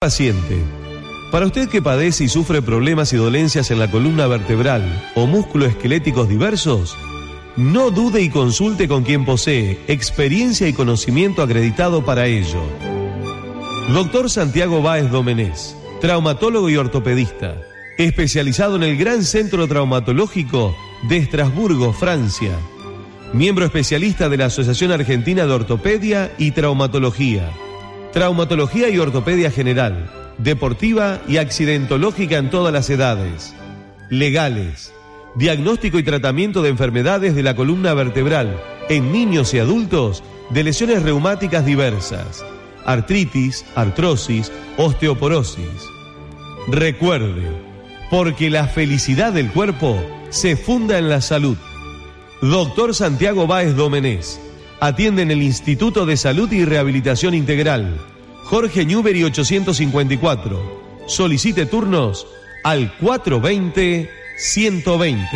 Paciente. Para usted que padece y sufre problemas y dolencias en la columna vertebral o musculoesqueléticos diversos, no dude y consulte con quien posee experiencia y conocimiento acreditado para ello. Doctor Santiago Báez Domenés, traumatólogo y ortopedista, especializado en el Gran Centro Traumatológico de Estrasburgo, Francia. Miembro especialista de la Asociación Argentina de Ortopedia y Traumatología. Traumatología y ortopedia general, deportiva y accidentológica en todas las edades. Legales. Diagnóstico y tratamiento de enfermedades de la columna vertebral en niños y adultos de lesiones reumáticas diversas, artritis, artrosis, osteoporosis. Recuerde, porque la felicidad del cuerpo se funda en la salud. Doctor Santiago Báez Domenés Atiende en el Instituto de Salud y Rehabilitación Integral. Jorge Newbery 854. Solicite turnos al 420 120.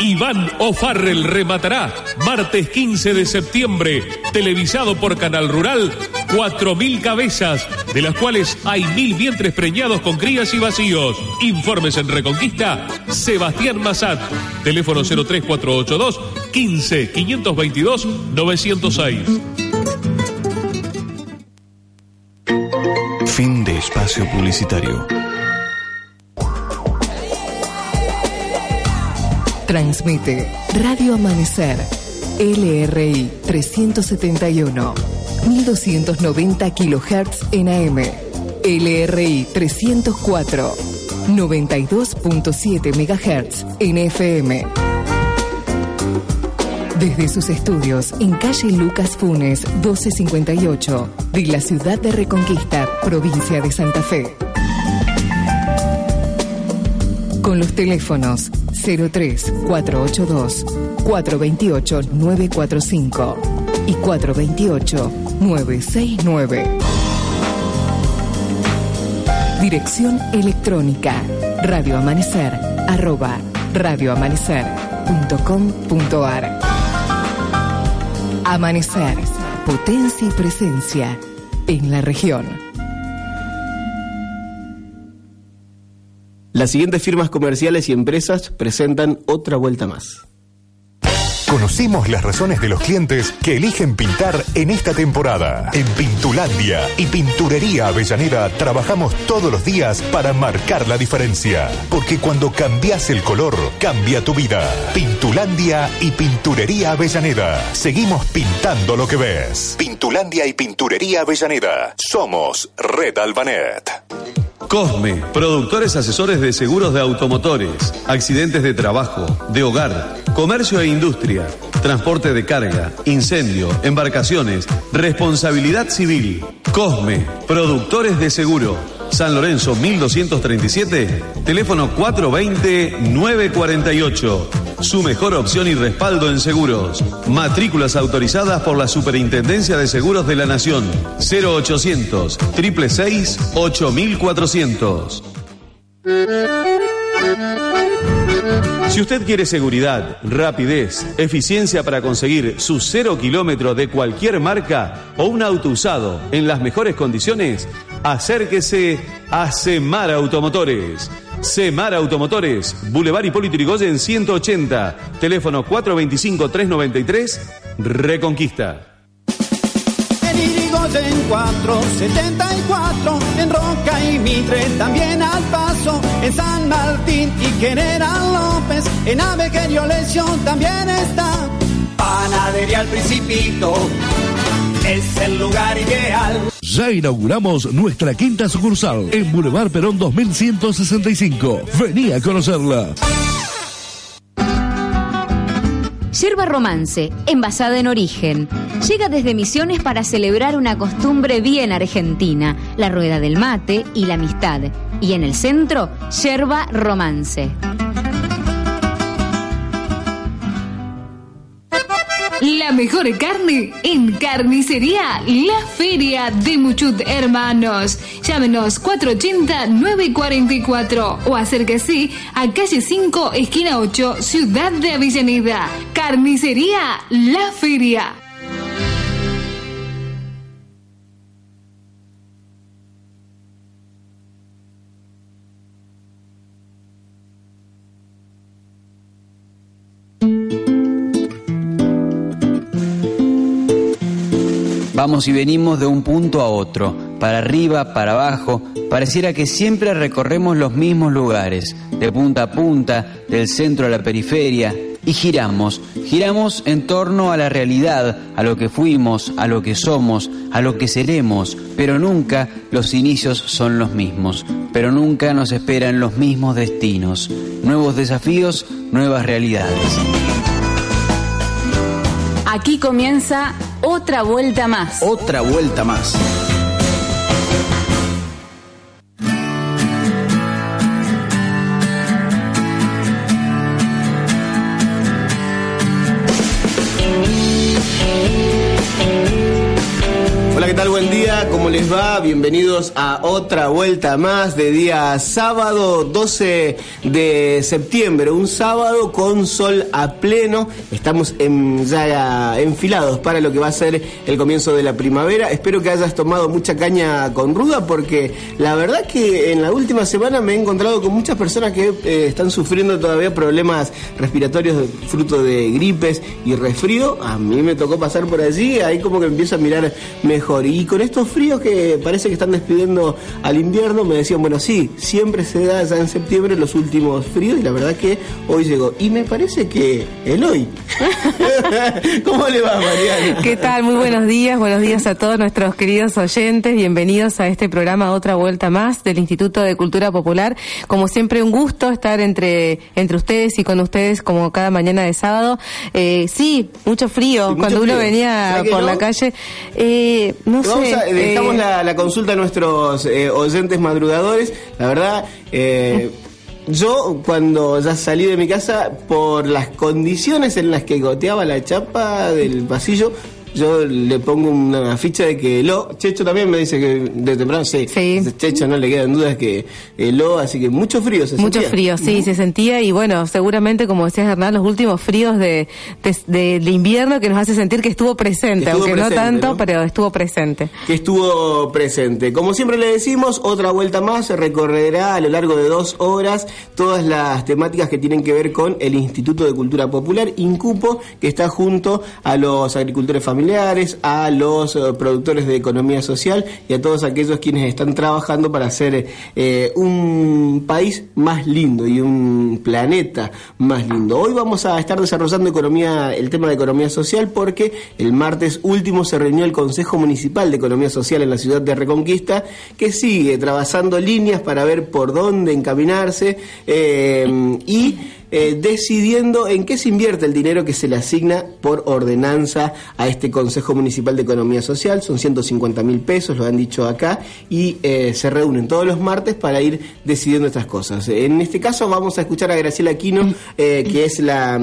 Iván O'Farrell rematará martes 15 de septiembre, televisado por Canal Rural, 4.000 cabezas, de las cuales hay mil vientres preñados con crías y vacíos. Informes en Reconquista, Sebastián Massat, teléfono 03482 15 522 906. Fin de espacio publicitario. Transmite Radio Amanecer, LRI 371, 1290 kHz en AM, LRI 304, 92.7 MHz en FM. Desde sus estudios en calle Lucas Funes 1258 de la ciudad de Reconquista, provincia de Santa Fe. Con los teléfonos 03 482 428 945 y 428 969. Dirección electrónica radioamanecer arroba radioamanecer.com.ar Amanecer, potencia y presencia en la región. Las siguientes firmas comerciales y empresas presentan otra vuelta más. Conocimos las razones de los clientes que eligen pintar en esta temporada. En Pintulandia y Pinturería Avellaneda trabajamos todos los días para marcar la diferencia. Porque cuando cambias el color, cambia tu vida. Pintulandia y Pinturería Avellaneda. Seguimos pintando lo que ves. Pintulandia y Pinturería Avellaneda. Somos Red Albanet. Cosme, productores asesores de seguros de automotores, accidentes de trabajo, de hogar, comercio e industria, transporte de carga, incendio, embarcaciones, responsabilidad civil. Cosme, productores de seguro. San Lorenzo 1237, teléfono 420-948. Su mejor opción y respaldo en seguros. Matrículas autorizadas por la Superintendencia de Seguros de la Nación. 0800 666 8400. Si usted quiere seguridad, rapidez, eficiencia para conseguir su cero kilómetro de cualquier marca o un auto usado en las mejores condiciones, acérquese a Semar Automotores. Semar Automotores, Boulevard Hipólito Yrigoyen 180, teléfono 425-393, Reconquista. En Irigoyen 474, en Roca y Mitre también al paso, en San Martín y General López, en Avejerio Lesión también está. Panadería al Principito, es el lugar ideal. Ya inauguramos nuestra quinta sucursal en Boulevard Perón 2165. Vení a conocerla. Yerba Romance, envasada en origen. Llega desde Misiones para celebrar una costumbre bien argentina, la rueda del mate y la amistad. Y en el centro, Yerba Romance. La mejor carne en Carnicería La Feria de Muchut Hermanos. Llámenos 480-944 o acérquese a calle 5, esquina 8, Ciudad de Avellaneda. Carnicería La Feria. Vamos y venimos de un punto a otro, para arriba, para abajo, pareciera que siempre recorremos los mismos lugares, de punta a punta, del centro a la periferia, y giramos, giramos en torno a la realidad, a lo que fuimos, a lo que somos, a lo que seremos, pero nunca los inicios son los mismos, pero nunca nos esperan los mismos destinos, nuevos desafíos, nuevas realidades. Aquí comienza otra vuelta más. Otra vuelta más. Les? Bienvenidos a otra vuelta más de día sábado 12 de septiembre, un sábado con sol a pleno. Estamos ya enfilados para lo que va a ser el comienzo de la primavera. Espero que hayas tomado mucha caña con ruda porque la verdad que en la última semana me he encontrado con muchas personas que eh, están sufriendo todavía problemas respiratorios fruto de gripes y resfrío. A mí me tocó pasar por allí, ahí como que empiezo a mirar mejor. Y con estos fríos que parece que están despidiendo al invierno, me decían, bueno, sí, siempre se da ya en septiembre los últimos fríos y la verdad que hoy llegó. Y me parece que el hoy. ¿Cómo le va, Mariana? ¿Qué tal? Muy buenos días, buenos días a todos nuestros queridos oyentes. Bienvenidos a este programa Otra Vuelta Más del Instituto de Cultura Popular. Como siempre, un gusto estar entre, entre ustedes y con ustedes como cada mañana de sábado. Eh, sí, mucho frío. Sí, mucho Cuando uno frío. venía ¿Sabe que por no? la calle, eh, no sé. a- eh, la, consulta a nuestros eh, oyentes madrugadores. La verdad, eh, yo cuando ya salí de mi casa, por las condiciones en las que goteaba la chapa del pasillo, yo le pongo una ficha de que lo. Checho también me dice que de temprano, sí. Checho no le quedan dudas que eh, lo, así que mucho frío se Mucho sentía. frío, sí, se sentía y bueno, seguramente como decías Hernán, los últimos fríos de, de, invierno que nos hace sentir que estuvo presente, Estuvo aunque presente, no tanto, ¿no? pero estuvo presente. que estuvo presente. Como siempre le decimos, otra vuelta más se recorrerá a lo largo de dos horas todas las temáticas que tienen que ver con el Instituto de Cultura Popular, INCUPO, que está junto a los agricultores familiares, a los eh, productores de economía social y a todos aquellos quienes están trabajando para hacer eh, un país más lindo y un planeta más lindo. Hoy vamos a estar desarrollando economía, el tema de economía social porque el martes último se reunió el Consejo Municipal de Economía Social en la ciudad de Reconquista, que sigue trabajando líneas para ver por dónde encaminarse eh, y eh, decidiendo en qué se invierte el dinero que se le asigna por ordenanza a este Consejo Municipal de Economía Social. Son 150 mil pesos, lo han dicho acá, y eh, se reúnen todos los martes para ir decidiendo estas cosas. En este caso vamos a escuchar a Graciela Aquino, eh, que es la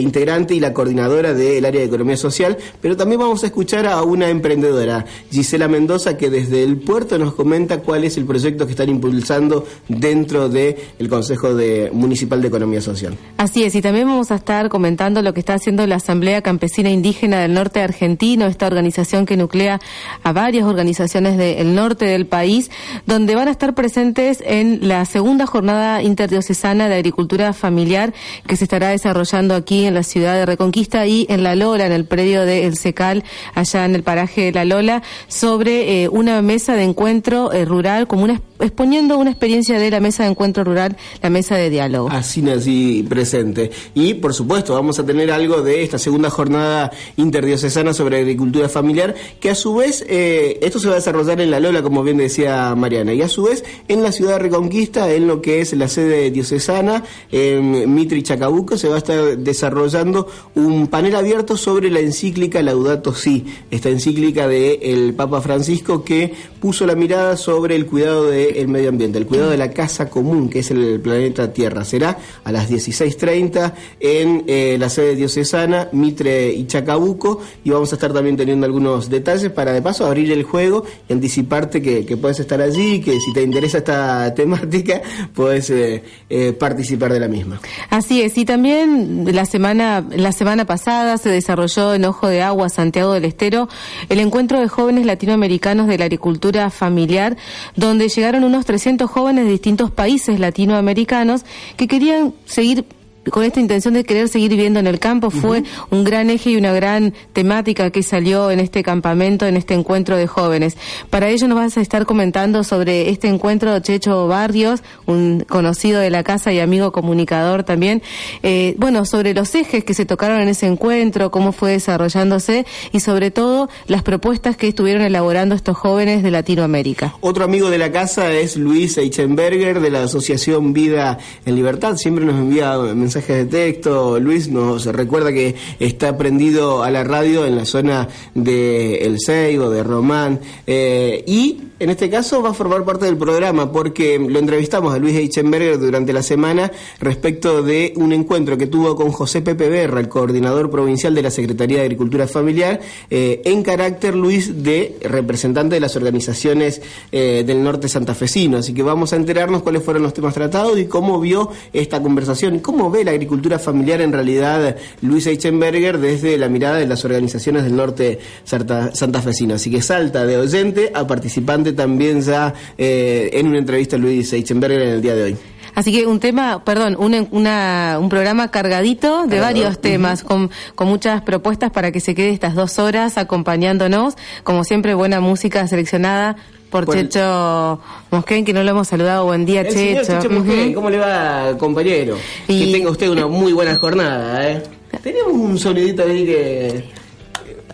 integrante y la coordinadora del área de Economía Social, pero también vamos a escuchar a una emprendedora, Gisela Mendoza, que desde el puerto nos comenta cuál es el proyecto que están impulsando dentro del Consejo de- Municipal de Economía Social. Así es, y también vamos a estar comentando lo que está haciendo la Asamblea Campesina Indígena del Norte Argentino, esta organización que nuclea a varias organizaciones del norte del país, donde van a estar presentes en la segunda jornada interdiocesana de agricultura familiar que se estará desarrollando aquí en la ciudad de Reconquista y en La Lola, en el predio de El Secal, allá en el paraje de La Lola, sobre eh, una mesa de encuentro eh, rural, como una, exponiendo una experiencia de la mesa de encuentro rural, la mesa de diálogo. Así nací presente. Y por supuesto, vamos a tener algo de esta segunda jornada interdiocesana sobre agricultura familiar, que a su vez, eh, esto se va a desarrollar en La Lola, como bien decía Mariana, y a su vez en la ciudad de Reconquista, en lo que es la sede diocesana, en Mitre y Chacabuco, se va a estar desarrollando un panel abierto sobre la encíclica Laudato Si, esta encíclica del Papa Francisco que puso la mirada sobre el cuidado del del medio ambiente, el cuidado de la casa común, que es el planeta Tierra. Será a las 16.30 en eh, la sede diocesana, Mitre y Chacabuco, y vamos a estar también teniendo algunos detalles para de paso abrir el juego y anticiparte que, que puedes estar allí, que si te interesa esta temática, puedes eh, eh, participar de la misma. Así es, y también la semana, la semana pasada se desarrolló en Ojo de Agua, Santiago del Estero, el encuentro de jóvenes latinoamericanos de la agricultura familiar, donde llegaron unos 300 jóvenes de distintos países latinoamericanos que querían seguir con esta intención de querer seguir viviendo en el campo fue un gran eje y una gran temática que salió en este campamento, en este encuentro de jóvenes. Para ello nos vas a estar comentando sobre este encuentro Checho Barrios, un conocido de la casa y amigo comunicador también. Eh, bueno, sobre los ejes que se tocaron en ese encuentro, cómo fue desarrollándose y sobre todo las propuestas que estuvieron elaborando estos jóvenes de Latinoamérica. Otro amigo de la casa es Luis Eichenberger de la Asociación Vida en Libertad. Siempre nos envía mensajes de texto. Luis nos recuerda que está prendido a la radio en la zona de El Seibo, de Román. Eh, y en este caso va a formar parte del programa porque lo entrevistamos a Luis Eichenberger durante la semana respecto de un encuentro que tuvo con José Pepe Berra, el coordinador provincial de la Secretaría de Agricultura Familiar, eh, en carácter, Luis, de representante de las organizaciones eh, del norte santafesino. Así que vamos a enterarnos cuáles fueron los temas tratados y cómo vio esta conversación y cómo ve la agricultura familiar en realidad Luis Eichenberger desde la mirada de las organizaciones del norte santa- santafesino. Así que salta de oyente a participante también ya eh, en una entrevista a Luis Eichenberger en el día de hoy. Así que un tema, perdón, un, una- un programa cargadito de varios temas, con, con muchas propuestas para que se quede estas dos horas acompañándonos. Como siempre, buena música seleccionada por Por el- Checho Mosquén, que no lo hemos saludado. Buen día, El señor Checho. Checho Mosquén. ¿cómo le va, compañero? Que tenga usted una muy buena jornada, ¿eh? Tenemos un sonidito ahí que...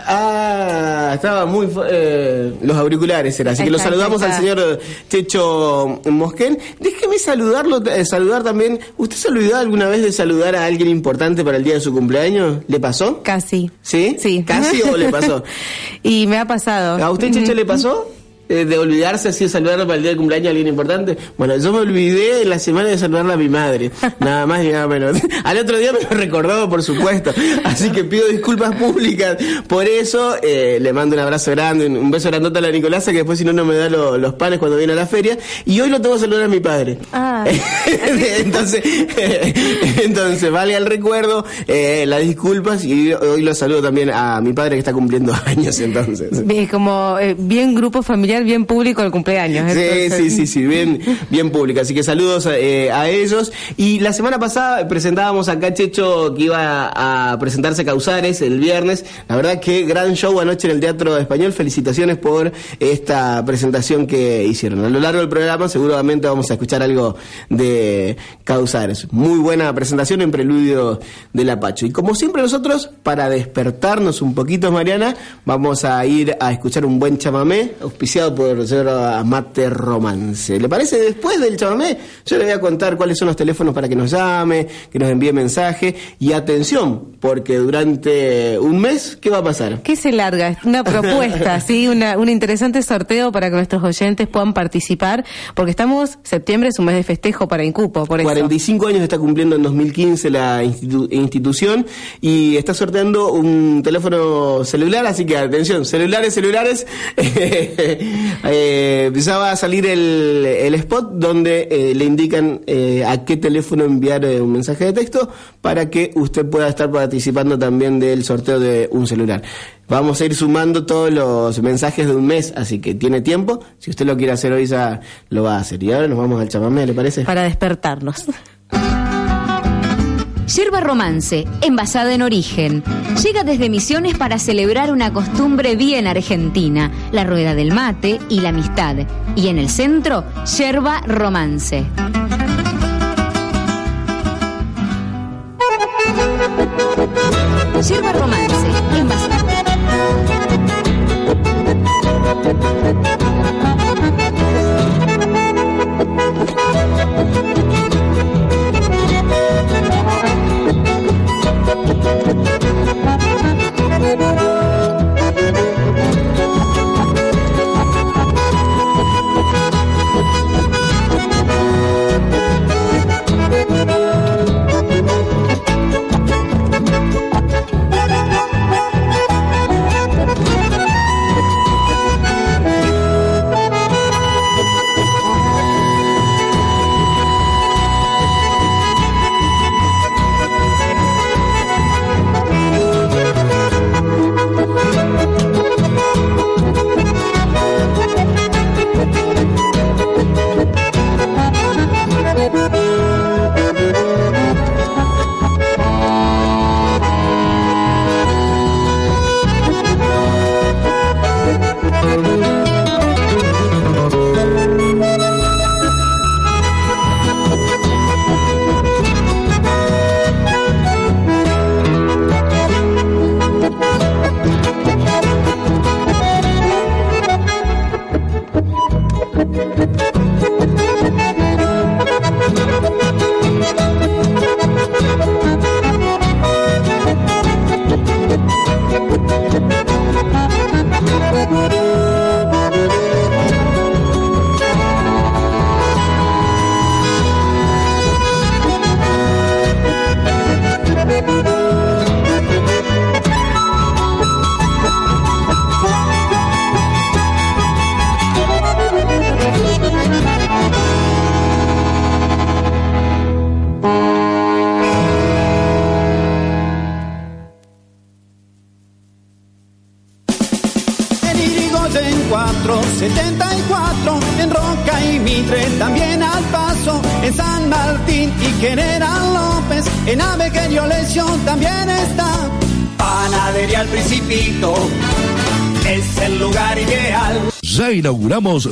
Ah, estaba muy... eh, los auriculares era, así que lo saludamos al señor Checho Mosquén. Déjeme saludarlo, eh, saludar también... ¿Usted se olvidó alguna vez de saludar a alguien importante para el día de su cumpleaños? ¿Le pasó? Casi. ¿Sí? Sí. ¿Casi o le pasó? y me ha pasado. ¿A usted, Checho, le pasó? Eh, de olvidarse así de saludar para el día de cumpleaños a alguien importante. Bueno, yo me olvidé en la semana de saludarle a mi madre. Nada más y nada menos. Al otro día me lo recordó, por supuesto. Así que pido disculpas públicas por eso. Eh, le mando un abrazo grande, un beso grandote a la Nicolasa, que después si no, no me da lo- los panes cuando viene a la feria. Y hoy lo tengo que saludar a mi padre. Ah. entonces, entonces, valga el recuerdo, eh, las disculpas y hoy lo saludo también a mi padre que está cumpliendo años entonces. Como eh, bien grupo familiar, bien público el cumpleaños. Sí, entonces- sí, sí, sí, bien, bien pública. Así que saludos a, eh, a ellos. Y la semana pasada presentábamos acá Checho que iba a presentarse Causares el viernes. La verdad que gran show anoche en el Teatro Español. Felicitaciones por esta presentación que hicieron. A lo largo del programa seguramente vamos a escuchar algo de Causares. Muy buena presentación en preludio del Apacho. Y como siempre nosotros, para despertarnos un poquito, Mariana, vamos a ir a escuchar un buen chamamé, auspiciado por el señor Amate Romance. ¿Le parece? Después del chamamé, yo le voy a contar cuáles son los teléfonos para que nos llame, que nos envíe mensaje. Y atención, porque durante un mes, ¿qué va a pasar? ¿Qué se larga? Una propuesta, ¿sí? Una, un interesante sorteo para que nuestros oyentes puedan participar, porque estamos, septiembre es un mes de festejo para Incupo, por eso. 45 años está cumpliendo en 2015 la institu- institución y está sorteando un teléfono celular, así que atención, celulares, celulares. Eh, ya va a salir el, el spot donde eh, le indican eh, a qué teléfono enviar eh, un mensaje de texto para que usted pueda estar participando también del sorteo de un celular. Vamos a ir sumando todos los mensajes de un mes, así que tiene tiempo. Si usted lo quiere hacer hoy, ya lo va a hacer. Y ahora nos vamos al chamamé, ¿le parece? Para despertarnos. Yerba Romance, envasada en origen. Llega desde Misiones para celebrar una costumbre bien argentina, la rueda del mate y la amistad. Y en el centro, Yerba Romance. Yerba Romance,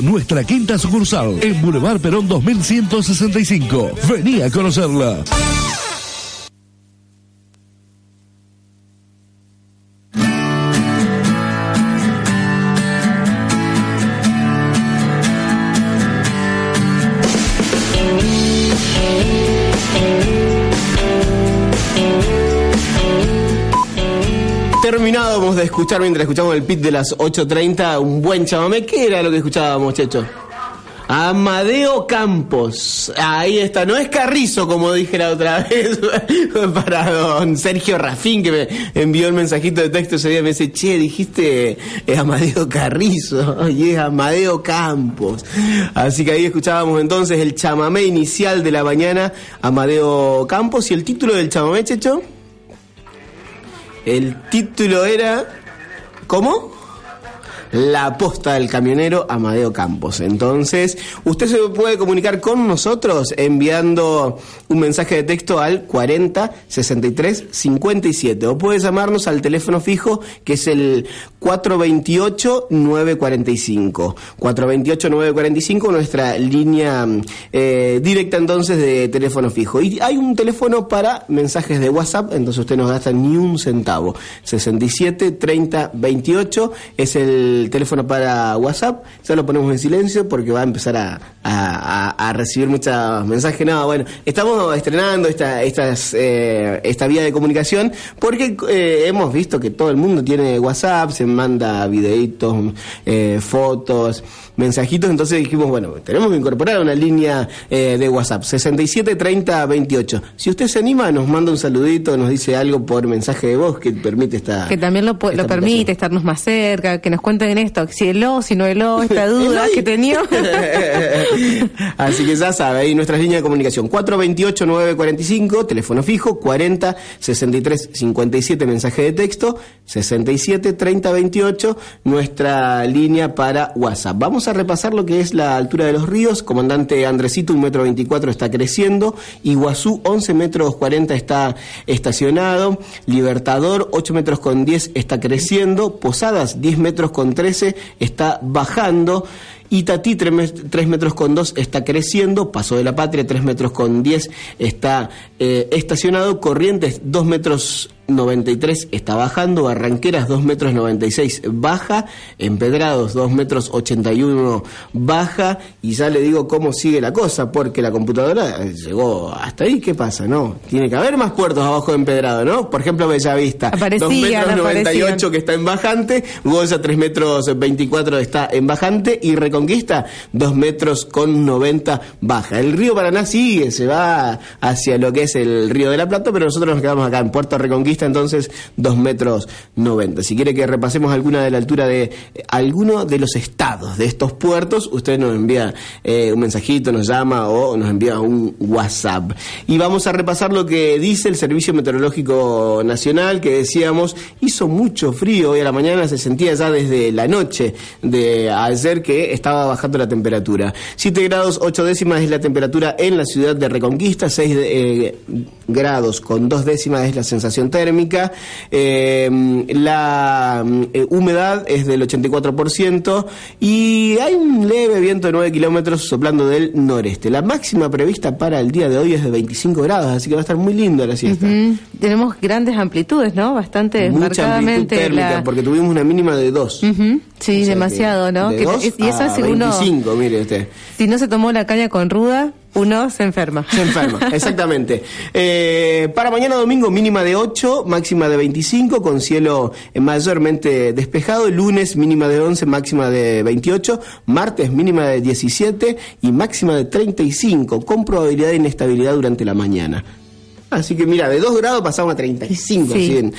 nuestra quinta sucursal en Boulevard Perón 2165. Vení a conocerla. Escuchar mientras escuchamos el pit de las 8.30 un buen chamamé. ¿Qué era lo que escuchábamos, Checho? Amadeo Campos. Ahí está. No es Carrizo, como dije la otra vez, para don Sergio Rafín, que me envió el mensajito de texto ese día. Me dice, che, dijiste eh, Amadeo Carrizo. Y es Amadeo Campos. Así que ahí escuchábamos entonces el chamamé inicial de la mañana, Amadeo Campos. ¿Y el título del chamamé, Checho? El título era. ¿Cómo? La posta del camionero Amadeo Campos. Entonces, usted se puede comunicar con nosotros enviando un mensaje de texto al 40 63 57 o puede llamarnos al teléfono fijo que es el 428 945. 428 945 nuestra línea eh, directa entonces de teléfono fijo. Y hay un teléfono para mensajes de WhatsApp, entonces usted no gasta ni un centavo. 67 30 28 es el teléfono para WhatsApp, ya lo ponemos en silencio porque va a empezar a, a, a recibir muchos mensajes. No, bueno, estamos estrenando esta, estas, eh, esta vía de comunicación porque eh, hemos visto que todo el mundo tiene WhatsApp, se manda videitos, eh, fotos, mensajitos, entonces dijimos, bueno, tenemos que incorporar una línea de WhatsApp, 67 30 28. Si usted se anima, nos manda un saludito, nos dice algo por mensaje de voz que permite esta... Que también lo, pu- lo permite, estarnos más cerca, que nos cuenten esto, si el o, si no el o, esta duda que tenía. Así que ya sabe, ahí nuestras líneas de comunicación 428-945, teléfono fijo, 40 63 57, mensaje de texto, 67 30 28, nuestra línea para WhatsApp. Vamos a repasar lo que es la altura de los ríos. Comandante Andresito, un metro 24 está creciendo. Iguazú, 11 metros 40 está estacionado. Libertador, 8 metros con 10 está creciendo. Posadas, 10 metros con 13 está bajando. Itatí, 3, metros con 2 está creciendo. Paso de la Patria, 3 metros con 10 está eh, estacionado. Corrientes, 2 metros 93 está bajando, Barranqueras 2 metros 96 baja, Empedrados 2 metros 81 baja y ya le digo cómo sigue la cosa porque la computadora llegó hasta ahí, ¿qué pasa? No, tiene que haber más puertos abajo de Empedrado, ¿no? Por ejemplo Bellavista, 2 Aparecían, metros 98 aparecían. que está en bajante, Goya 3 metros 24 está en bajante y Reconquista 2 metros con 90 baja. El río Paraná sigue, se va hacia lo que es el río de la Plata, pero nosotros nos quedamos acá en Puerto Reconquista, entonces 2 metros 90. Si quiere que repasemos alguna de la altura de eh, alguno de los estados de estos puertos, usted nos envía eh, un mensajito, nos llama o nos envía un WhatsApp. Y vamos a repasar lo que dice el Servicio Meteorológico Nacional, que decíamos, hizo mucho frío hoy a la mañana, se sentía ya desde la noche de ayer que estaba bajando la temperatura. 7 grados 8 décimas es la temperatura en la ciudad de Reconquista, 6 eh, grados con 2 décimas es la sensación térmica, eh, la eh, humedad es del 84% y hay un leve viento de 9 kilómetros soplando del noreste. La máxima prevista para el día de hoy es de 25 grados, así que va a estar muy lindo la siesta. Tenemos grandes amplitudes, ¿no? Bastante Mucha amplitud marcadamente. térmica, la- porque tuvimos una mínima de 2. Ujú, Sí, demasiado, ¿no? De Que- dos y eso a es si uno, 25, mire usted. si no se tomó la caña con ruda, uno se enferma. Se enferma, exactamente. Eh, para mañana domingo mínima de 8, máxima de 25, con cielo mayormente despejado. Lunes mínima de 11, máxima de 28. Martes mínima de 17 y máxima de 35, con probabilidad de inestabilidad durante la mañana. Así que mira, de 2 grados pasamos a 35 Sí. así en,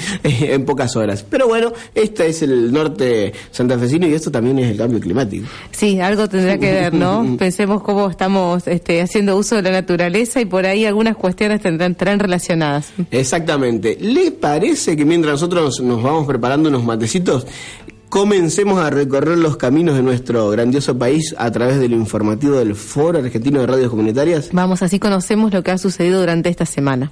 en pocas horas. Pero bueno, este es el norte santafesino y esto también es el cambio climático. Sí, algo tendrá que ver, ¿no? Pensemos cómo estamos este, haciendo uso de la naturaleza y por ahí algunas cuestiones tendrán, estarán relacionadas. Exactamente. ¿Le parece que mientras nosotros nos vamos preparando unos matecitos, comencemos a recorrer los caminos de nuestro grandioso país a través del informativo del Foro Argentino de Radios Comunitarias. Vamos, así conocemos lo que ha sucedido durante esta semana.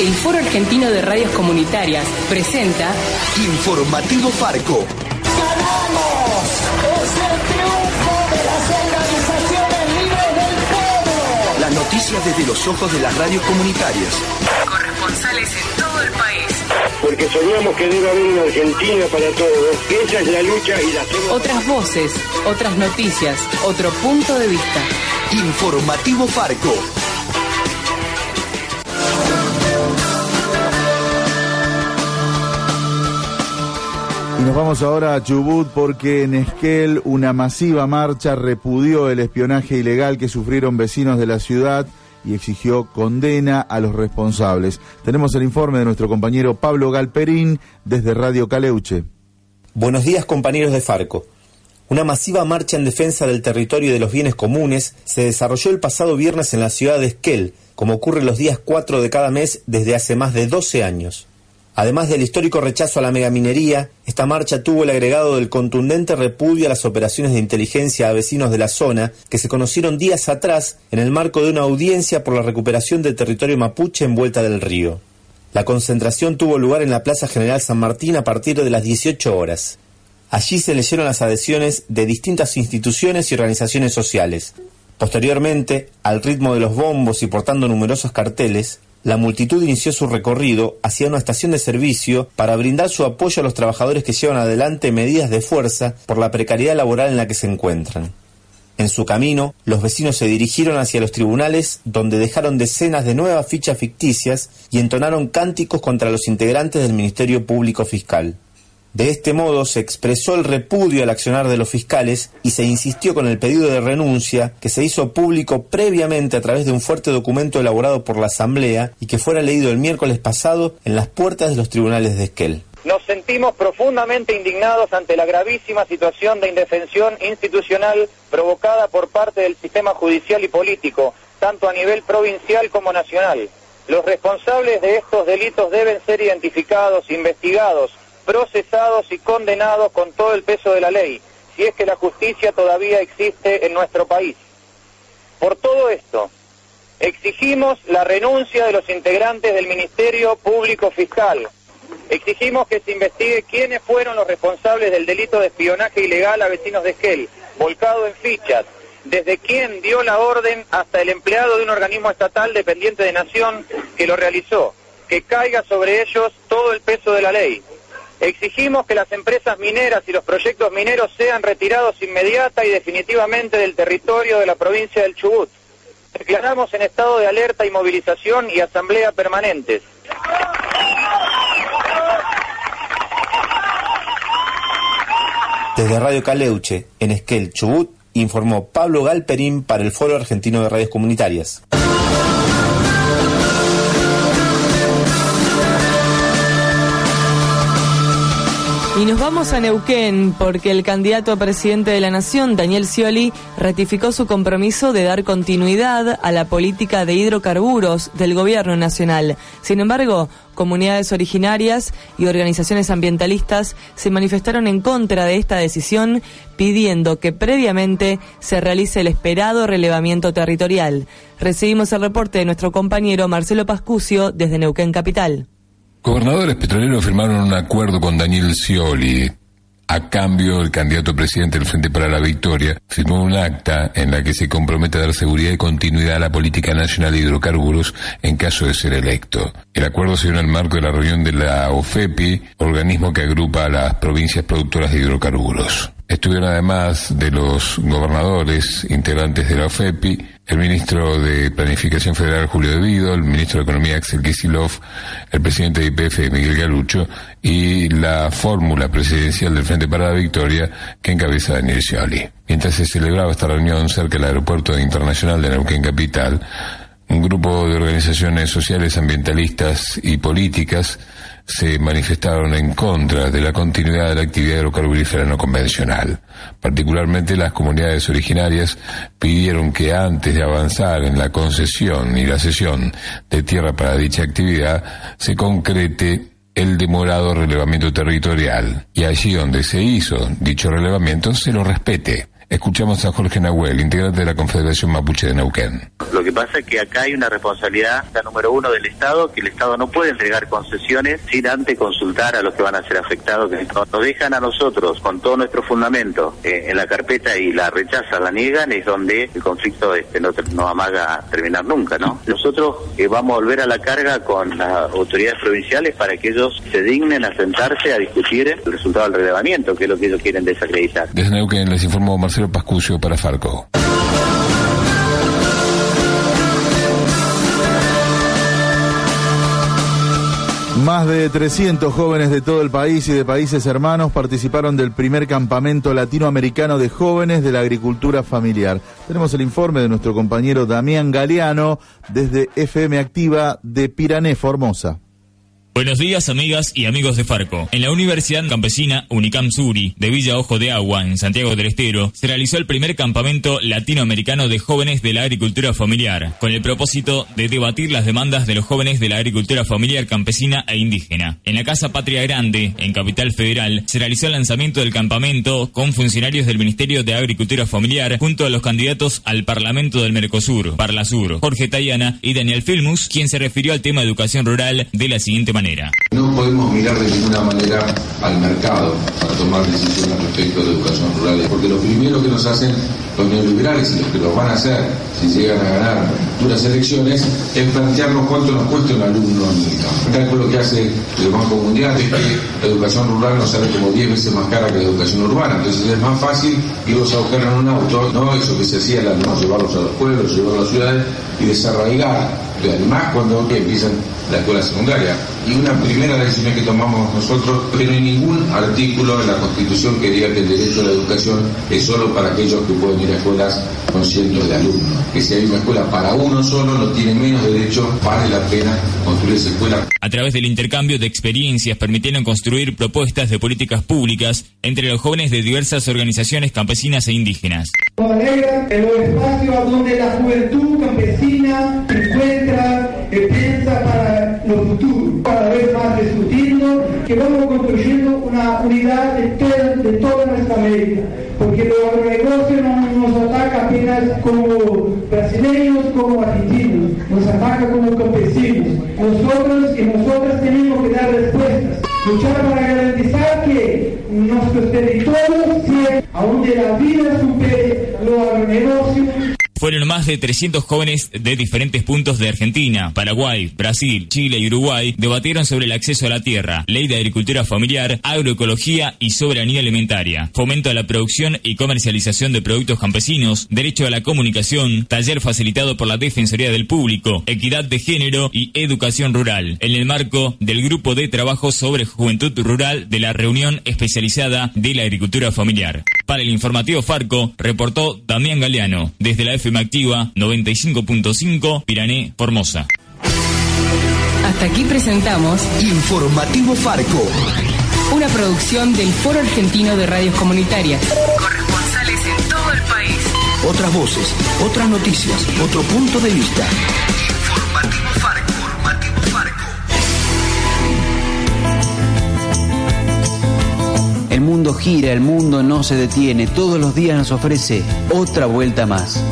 El Foro Argentino de Radios Comunitarias presenta Informativo Farco. Noticias desde los ojos de las radios comunitarias. Corresponsales en todo el país. Porque soñamos que debe haber una Argentina para todos, esa es la lucha y la hacemos. Otras voces, otras noticias, otro punto de vista. Informativo Farco. Nos vamos ahora a Chubut porque en Esquel una masiva marcha repudió el espionaje ilegal que sufrieron vecinos de la ciudad y exigió condena a los responsables. Tenemos el informe de nuestro compañero Pablo Galperín desde Radio Caleuche. Buenos días compañeros de Farco. Una masiva marcha en defensa del territorio y de los bienes comunes se desarrolló el pasado viernes en la ciudad de Esquel, como ocurre los días 4 de cada mes desde hace más de 12 años. Además del histórico rechazo a la megaminería, esta marcha tuvo el agregado del contundente repudio a las operaciones de inteligencia a vecinos de la zona que se conocieron días atrás en el marco de una audiencia por la recuperación del territorio mapuche en Vuelta del Río. La concentración tuvo lugar en la Plaza General San Martín a partir de las 18 horas. Allí se leyeron las adhesiones de distintas instituciones y organizaciones sociales. Posteriormente, al ritmo de los bombos y portando numerosos carteles, la multitud inició su recorrido hacia una estación de servicio para brindar su apoyo a los trabajadores que llevan adelante medidas de fuerza por la precariedad laboral en la que se encuentran. En su camino, los vecinos se dirigieron hacia los tribunales donde dejaron decenas de nuevas fichas ficticias y entonaron cánticos contra los integrantes del Ministerio Público Fiscal. De este modo se expresó el repudio al accionar de los fiscales y se insistió con el pedido de renuncia que se hizo público previamente a través de un fuerte documento elaborado por la Asamblea y que fuera leído el miércoles pasado en las puertas de los tribunales de Esquel. Nos sentimos profundamente indignados ante la gravísima situación de indefensión institucional provocada por parte del sistema judicial y político, tanto a nivel provincial como nacional. Los responsables de estos delitos deben ser identificados, investigados, procesados y condenados con todo el peso de la ley, si es que la justicia todavía existe en nuestro país. Por todo esto, exigimos la renuncia de los integrantes del Ministerio Público Fiscal. Exigimos que se investigue quiénes fueron los responsables del delito de espionaje ilegal a vecinos de Esquel, volcado en fichas, desde quién dio la orden hasta el empleado de un organismo estatal dependiente de Nación que lo realizó, que caiga sobre ellos todo el peso de la ley. Exigimos que las empresas mineras y los proyectos mineros sean retirados inmediata y definitivamente del territorio de la provincia del Chubut. Declaramos en estado de alerta y movilización y asamblea permanentes. Desde Radio Caleuche, en Esquel, Chubut, informó Pablo Galperín para el Foro Argentino de Radios Comunitarias. Y nos vamos a Neuquén porque el candidato a presidente de la Nación, Daniel Scioli, ratificó su compromiso de dar continuidad a la política de hidrocarburos del gobierno nacional. Sin embargo, comunidades originarias y organizaciones ambientalistas se manifestaron en contra de esta decisión, pidiendo que previamente se realice el esperado relevamiento territorial. Recibimos el reporte de nuestro compañero Marcelo Pascucio desde Neuquén Capital. Gobernadores petroleros firmaron un acuerdo con Daniel Scioli. A cambio, el candidato presidente del Frente para la Victoria firmó un acta en la que se compromete a dar seguridad y continuidad a la política nacional de hidrocarburos en caso de ser electo. El acuerdo se dio en el marco de la reunión de la OFEPI, organismo que agrupa a las provincias productoras de hidrocarburos. Estuvieron además de los gobernadores integrantes de la OFEPI, el ministro de Planificación Federal Julio De Vido, el ministro de Economía Axel Kisilov, el presidente de IPF Miguel Galucho y la fórmula presidencial del Frente para la Victoria que encabeza Daniel Scioli. Mientras se celebraba esta reunión cerca del aeropuerto internacional de Neuquén Capital, un grupo de organizaciones sociales, ambientalistas y políticas se manifestaron en contra de la continuidad de la actividad agrocarburífera no convencional. Particularmente las comunidades originarias pidieron que antes de avanzar en la concesión y la cesión de tierra para dicha actividad se concrete el demorado relevamiento territorial y allí donde se hizo dicho relevamiento se lo respete. Escuchamos a Jorge Nahuel, integrante de la Confederación Mapuche de Neuquén. Lo que pasa es que acá hay una responsabilidad, la número uno del Estado, que el Estado no puede entregar concesiones sin antes consultar a los que van a ser afectados, que nos dejan a nosotros con todo nuestro fundamento eh, en la carpeta y la rechazan, la niegan, es donde el conflicto este, no, no amaga terminar nunca, ¿no? Nosotros eh, vamos a volver a la carga con las autoridades provinciales para que ellos se dignen a sentarse a discutir el resultado del relevamiento, que es lo que ellos quieren desacreditar. Desde Neuquén les informó Marcelo Pascucio para Farco. Más de 300 jóvenes de todo el país y de países hermanos participaron del primer campamento latinoamericano de jóvenes de la agricultura familiar. Tenemos el informe de nuestro compañero Damián Galeano desde FM Activa de Pirané, Formosa. Buenos días, amigas y amigos de Farco. En la Universidad Campesina Unicam Suri de Villa Ojo de Agua, en Santiago del Estero, se realizó el primer campamento latinoamericano de jóvenes de la agricultura familiar, con el propósito de debatir las demandas de los jóvenes de la agricultura familiar campesina e indígena. En la Casa Patria Grande, en Capital Federal, se realizó el lanzamiento del campamento con funcionarios del Ministerio de Agricultura Familiar junto a los candidatos al Parlamento del Mercosur, Parlasur, Jorge Tayana y Daniel Filmus, quien se refirió al tema educación rural de la siguiente manera. No podemos mirar de ninguna manera al mercado para tomar decisiones respecto a la educación rural, porque lo primero que nos hacen los neoliberales y los que lo van a hacer si llegan a ganar duras elecciones es plantearnos cuánto nos cuesta un alumno en el campo. El cálculo que hace el Banco Mundial es que la educación rural nos sale como 10 veces más cara que la educación urbana, entonces es más fácil irlos a buscar en un auto, no eso que se hacía, no, llevarlos a los pueblos, llevarlos a las ciudades y desarraigar más cuando empiezan la escuela secundaria. Y una primera decisión que tomamos nosotros, que no hay ningún artículo en la Constitución que diga que el derecho a la educación es solo para aquellos que pueden ir a escuelas con cientos de alumnos. Que si hay una escuela para uno solo, no tiene menos derecho, vale la pena construir esa escuela. A través del intercambio de experiencias permitieron construir propuestas de políticas públicas entre los jóvenes de diversas organizaciones campesinas e indígenas. en los espacios donde la juventud campesina encuentra, que piensa para los futuros, cada vez más discutiendo, que vamos construyendo una unidad de toda, nuestra América, porque el agronegocio no nos ataca apenas como brasileños, como argentinos, nos ataca como campesinos. Nosotros y nosotras tenemos que dar respuestas, luchar para garantizar que nuestros territorios, si aún de la vida supere los agronegocios, fueron más de 300 jóvenes de diferentes puntos de Argentina, Paraguay, Brasil, Chile y Uruguay debatieron sobre el acceso a la tierra, ley de agricultura familiar, agroecología y soberanía alimentaria, fomento a la producción y comercialización de productos campesinos, derecho a la comunicación, taller facilitado por la Defensoría del Público, equidad de género y educación rural, en el marco del grupo de trabajo sobre juventud rural de la reunión especializada de la agricultura familiar. Para el informativo Farco, reportó Damián Galeano, desde la FM Activa 95.5, Pirané, Formosa. Hasta aquí presentamos Informativo Farco. Una producción del Foro Argentino de Radios Comunitarias. Corresponsales en todo el país. Otras voces, otras noticias, otro punto de vista. Informativo Farco. Informativo Farco. El mundo gira, el mundo no se detiene, todos los días nos ofrece otra vuelta más.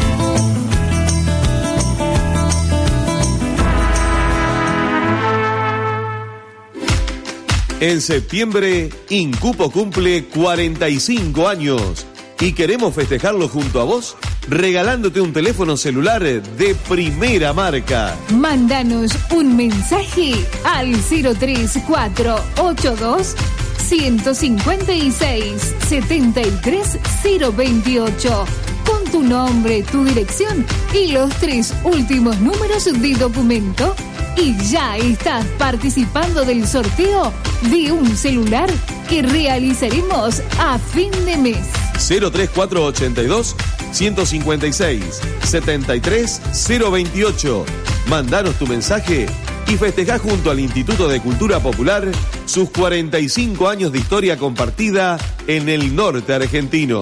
En septiembre, Incupo cumple 45 años. Y queremos festejarlo junto a vos regalándote un teléfono celular de primera marca. Mándanos un mensaje al 03482 156 73028 con tu nombre, tu dirección y los tres últimos números de documento y ya estás participando del sorteo de un celular que realizaremos a fin de mes. 03482 156 73028. Mandanos tu mensaje y festejá junto al Instituto de Cultura Popular sus 45 años de historia compartida en el norte argentino.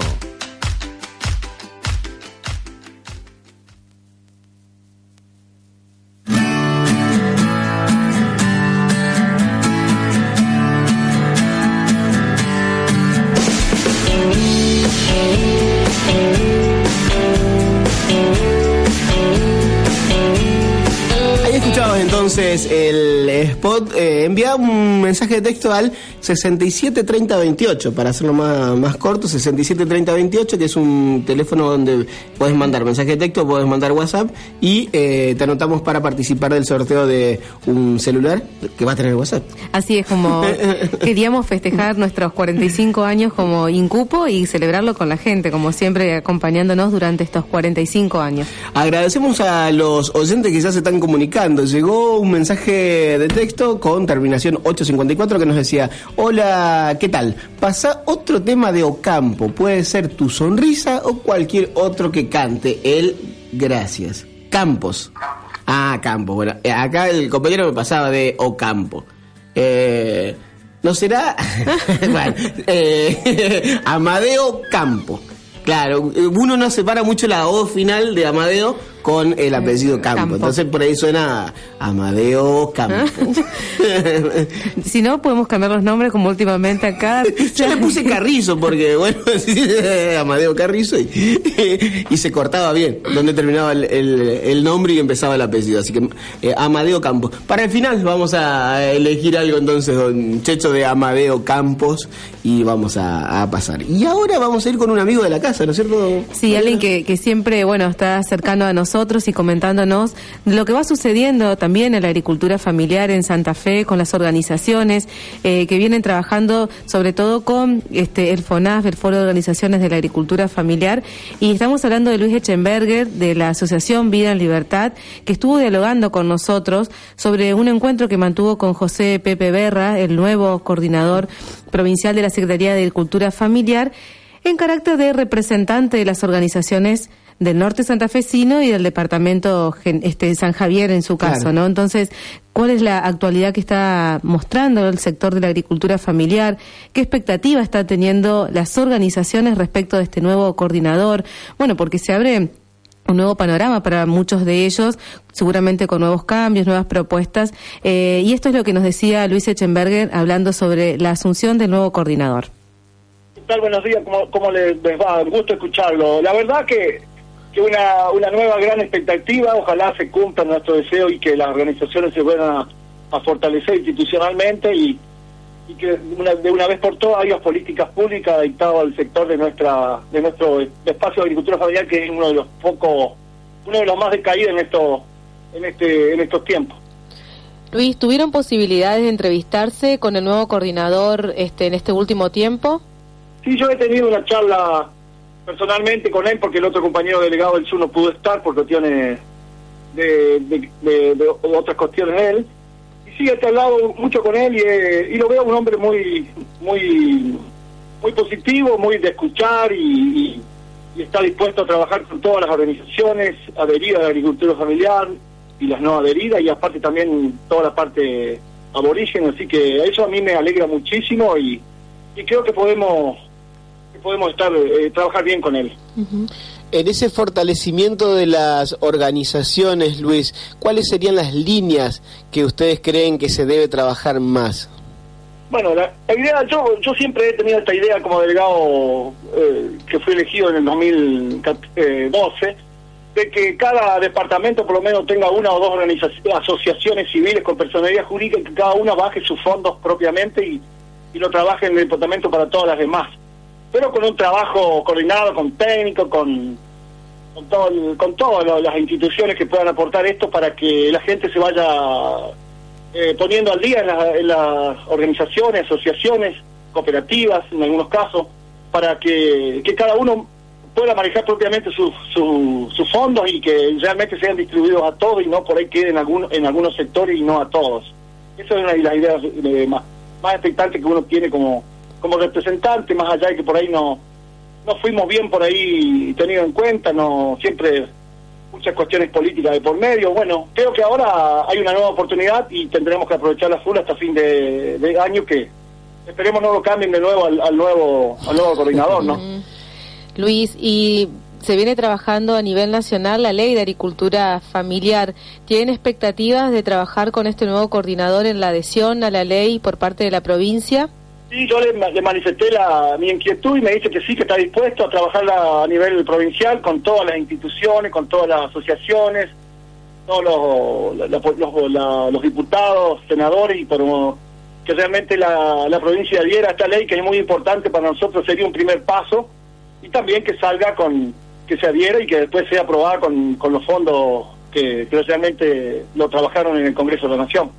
Entonces el spot. Eh, envía un mensaje de texto al 673028 para hacerlo más, más corto. 673028, que es un teléfono donde puedes mandar mensaje de texto, puedes mandar WhatsApp y eh, te anotamos para participar del sorteo de un celular que va a tener WhatsApp. Así es como queríamos festejar nuestros 45 años como Incupo y celebrarlo con la gente, como siempre acompañándonos durante estos 45 años. Agradecemos a los oyentes que ya se están comunicando. Llegó un mensaje de texto con terminación 854 que nos decía, hola, ¿qué tal? Pasa otro tema de Ocampo, puede ser tu sonrisa o cualquier otro que cante el gracias. Campos. Ah, Campos. Bueno, eh, acá el compañero me pasaba de Ocampo. Eh, ¿No será? bueno, eh, Amadeo Campo. Claro, uno no separa mucho la O final de Amadeo con el apellido Campo. Campo. Entonces por ahí suena Amadeo Campo. si no, podemos cambiar los nombres como últimamente acá. Yo le puse Carrizo porque, bueno, Amadeo Carrizo y, y se cortaba bien, donde terminaba el, el- el nombre y empezaba el apellido. Así que eh, Amadeo Campos. Para el final vamos a elegir algo entonces, don Checho de Amadeo Campos, y vamos a, a pasar. Y ahora vamos a ir con un amigo de la casa, ¿no es cierto? Sí, alguien que, que siempre, bueno, está cercano a nosotros y comentándonos lo que va sucediendo también en la agricultura familiar en Santa Fe, con las organizaciones eh, que vienen trabajando sobre todo con este el FONAF, el Foro de Organizaciones de la Agricultura Familiar, y estamos hablando de Luis Echenberger, de la Asociación Vida en Libertad, que estuvo dialogando con nosotros sobre un encuentro que mantuvo con José Pepe Berra, el nuevo coordinador provincial de la Secretaría de Agricultura Familiar, en carácter de representante de las organizaciones del norte santafesino y del departamento este, San Javier en su caso, Claro. ¿no? Entonces, ¿cuál es la actualidad que está mostrando el sector de la agricultura familiar? ¿Qué expectativa está teniendo las organizaciones respecto de este nuevo coordinador? Bueno, porque se abre un nuevo panorama para muchos de ellos, seguramente con nuevos cambios, nuevas propuestas. eh, y esto es lo que nos decía Luis Echenberger hablando sobre la asunción del nuevo coordinador. ¿Qué tal? Buenos días, ¿cómo, cómo les, les va? Un gusto escucharlo. La verdad que, que una, una nueva gran expectativa, ojalá se cumpla nuestro deseo y que las organizaciones se vuelvan a, a fortalecer institucionalmente y, y que una- de una vez por todas haya políticas públicas dictadas al sector de nuestra de nuestro espacio de agricultura familiar que es uno de los pocos, uno de los más decaídos en estos en este en estos tiempos. Luis, ¿tuvieron posibilidades de entrevistarse con el nuevo coordinador este, en este último tiempo? Sí, yo he tenido una charla personalmente con él porque el otro compañero delegado del sur no pudo estar por cuestiones de, de, otras cuestiones él. Y sí, he hablado mucho con él y, eh, y lo veo un hombre muy muy muy positivo, muy de escuchar y, está dispuesto a trabajar con todas las organizaciones adheridas a la agricultura familiar y las no adheridas y aparte también toda la parte aborigen, así que eso a mí me alegra muchísimo y, y creo que podemos podemos estar eh, trabajar bien con él. En ese fortalecimiento de las organizaciones, Luis, ¿cuáles serían las líneas que ustedes creen que se debe trabajar más? Bueno, la, la idea, yo, yo siempre he tenido esta idea como delegado eh, que fui elegido en el 2012, de que cada departamento por lo menos tenga una o dos organizaciones, asociaciones civiles con personalidad jurídica y que cada una baje sus fondos propiamente y, y lo trabaje en el departamento para todas las demás. Pero con un trabajo coordinado, con técnicos, con, con, todo con todas las instituciones que puedan aportar esto para que la gente se vaya eh, poniendo al día en, la- en las organizaciones, asociaciones, cooperativas, en algunos casos, para que, cada uno pueda manejar propiamente sus sus- sus fondos y que realmente sean distribuidos a todos y no por ahí queden en, algún- en algunos sectores y no a todos. Esa es una de las ideas eh, más, más expectantes que uno tiene como, como representante, más allá de que por ahí no, no fuimos bien por ahí tenido en cuenta, no siempre muchas cuestiones políticas de por medio. Bueno, creo que ahora hay una nueva oportunidad y tendremos que aprovechar la full hasta fin de, de año que esperemos no lo cambien de nuevo al, al nuevo al nuevo coordinador, ¿no? Luis, y se viene trabajando a nivel nacional la ley de agricultura familiar. ¿Tienen expectativas de trabajar con este nuevo coordinador en la adhesión a la ley por parte de la provincia? Sí, yo le, manifesté la, mi inquietud y me dice que sí, que está dispuesto a trabajarla a nivel provincial con todas las instituciones, con todas las asociaciones, todos los diputados, senadores y por que realmente la, la provincia adhiera a esta ley que es muy importante para nosotros, sería un primer paso y también que salga con, que se adhiera y que después sea aprobada con, con los fondos que, que realmente lo trabajaron en el Congreso de la Nación.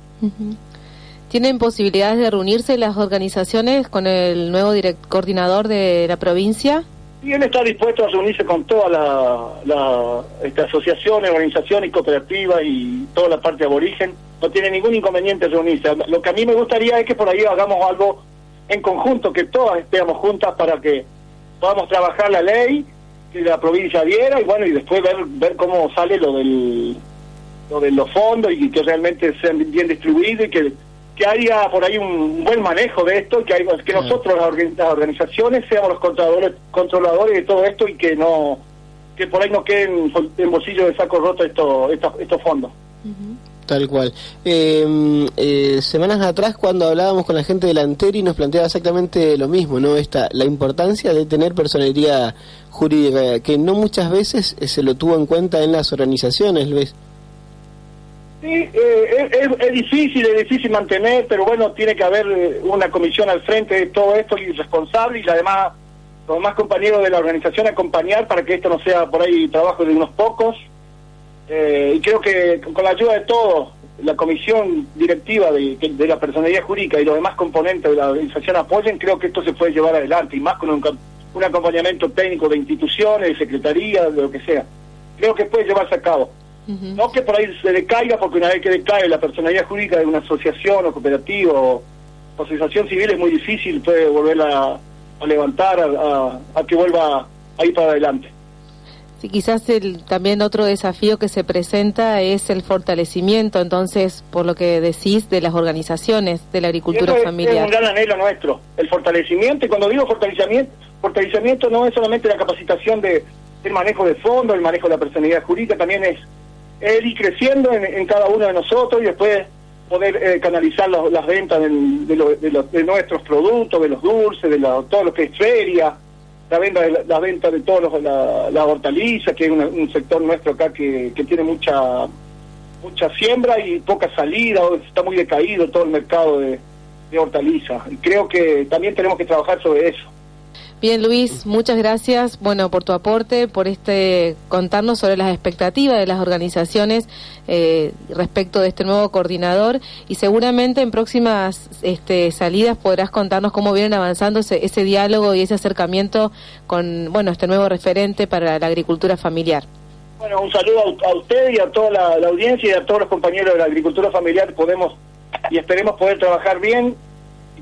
¿Tienen posibilidades de reunirse las organizaciones con el nuevo coordinador de la provincia? Y él está dispuesto a reunirse con todas las la, este, asociaciones, organizaciones cooperativas y toda la parte aborigen. No tiene ningún inconveniente reunirse. Lo que a mí me gustaría es que por ahí hagamos algo en conjunto, que todas estemos juntas para que podamos trabajar la ley, que la provincia adhiera y bueno, y después ver, ver cómo sale lo del lo de los fondos y que realmente sean bien distribuidos y que, que haya por ahí un buen manejo de esto que, hay- que nosotros las, organ- las organizaciones seamos los controladores controladores de todo esto y que no que por ahí no queden en bolsillo de saco roto estos estos, estos fondos. Tal cual. Eh, eh, semanas atrás, cuando hablábamos con la gente del Anteri, nos planteaba exactamente lo mismo, ¿no? Esta, la importancia de tener personería jurídica, que no muchas veces eh, se lo tuvo en cuenta en las organizaciones, Luis. Sí, eh, es, difícil, es difícil mantener, pero bueno, tiene que haber eh, una comisión al frente de todo esto y responsable y además los demás compañeros de la organización acompañar para que esto no sea por ahí trabajo de unos pocos. Eh, y creo que con la ayuda de todos, la comisión directiva de, de la personalidad jurídica y los demás componentes de la organización apoyen, creo que esto se puede llevar adelante y más con un, un acompañamiento técnico de instituciones, de secretaría, de lo que sea. Creo que puede llevarse a cabo. No que por ahí se decaiga, porque una vez que decae la personalidad jurídica de una asociación o cooperativa o asociación civil es muy difícil, puede volverla a levantar, a, a- a que vuelva a ir para adelante. Sí, quizás el, también otro desafío que se presenta es el fortalecimiento, entonces, por lo que decís, de las organizaciones de la agricultura es- familiar. Es un gran anhelo nuestro, el fortalecimiento. Y cuando digo fortalecimiento, fortalecimiento no es solamente la capacitación de, del manejo de fondos, el manejo de la personalidad jurídica, también es el ir creciendo en, en cada uno de nosotros y después poder eh, canalizar los- las ventas de, lo- de lo- de nuestros productos, de los dulces, de todo lo que es feria, la venta de, la, la venta de todos los, la, la hortaliza, que es un sector nuestro acá que, que tiene mucha mucha siembra y poca salida, está muy decaído todo el mercado de, de hortaliza. Y creo que también tenemos que trabajar sobre eso. Bien, Luis, muchas gracias, bueno, por tu aporte, por este contarnos sobre las expectativas de las organizaciones eh, respecto de este nuevo coordinador y seguramente en próximas este, salidas podrás contarnos cómo vienen avanzando ese, ese diálogo y ese acercamiento con, bueno, este nuevo referente para la agricultura familiar. Bueno, un saludo a, a usted y a toda la, la audiencia y a todos los compañeros de la agricultura familiar. Podemos y esperemos poder trabajar bien.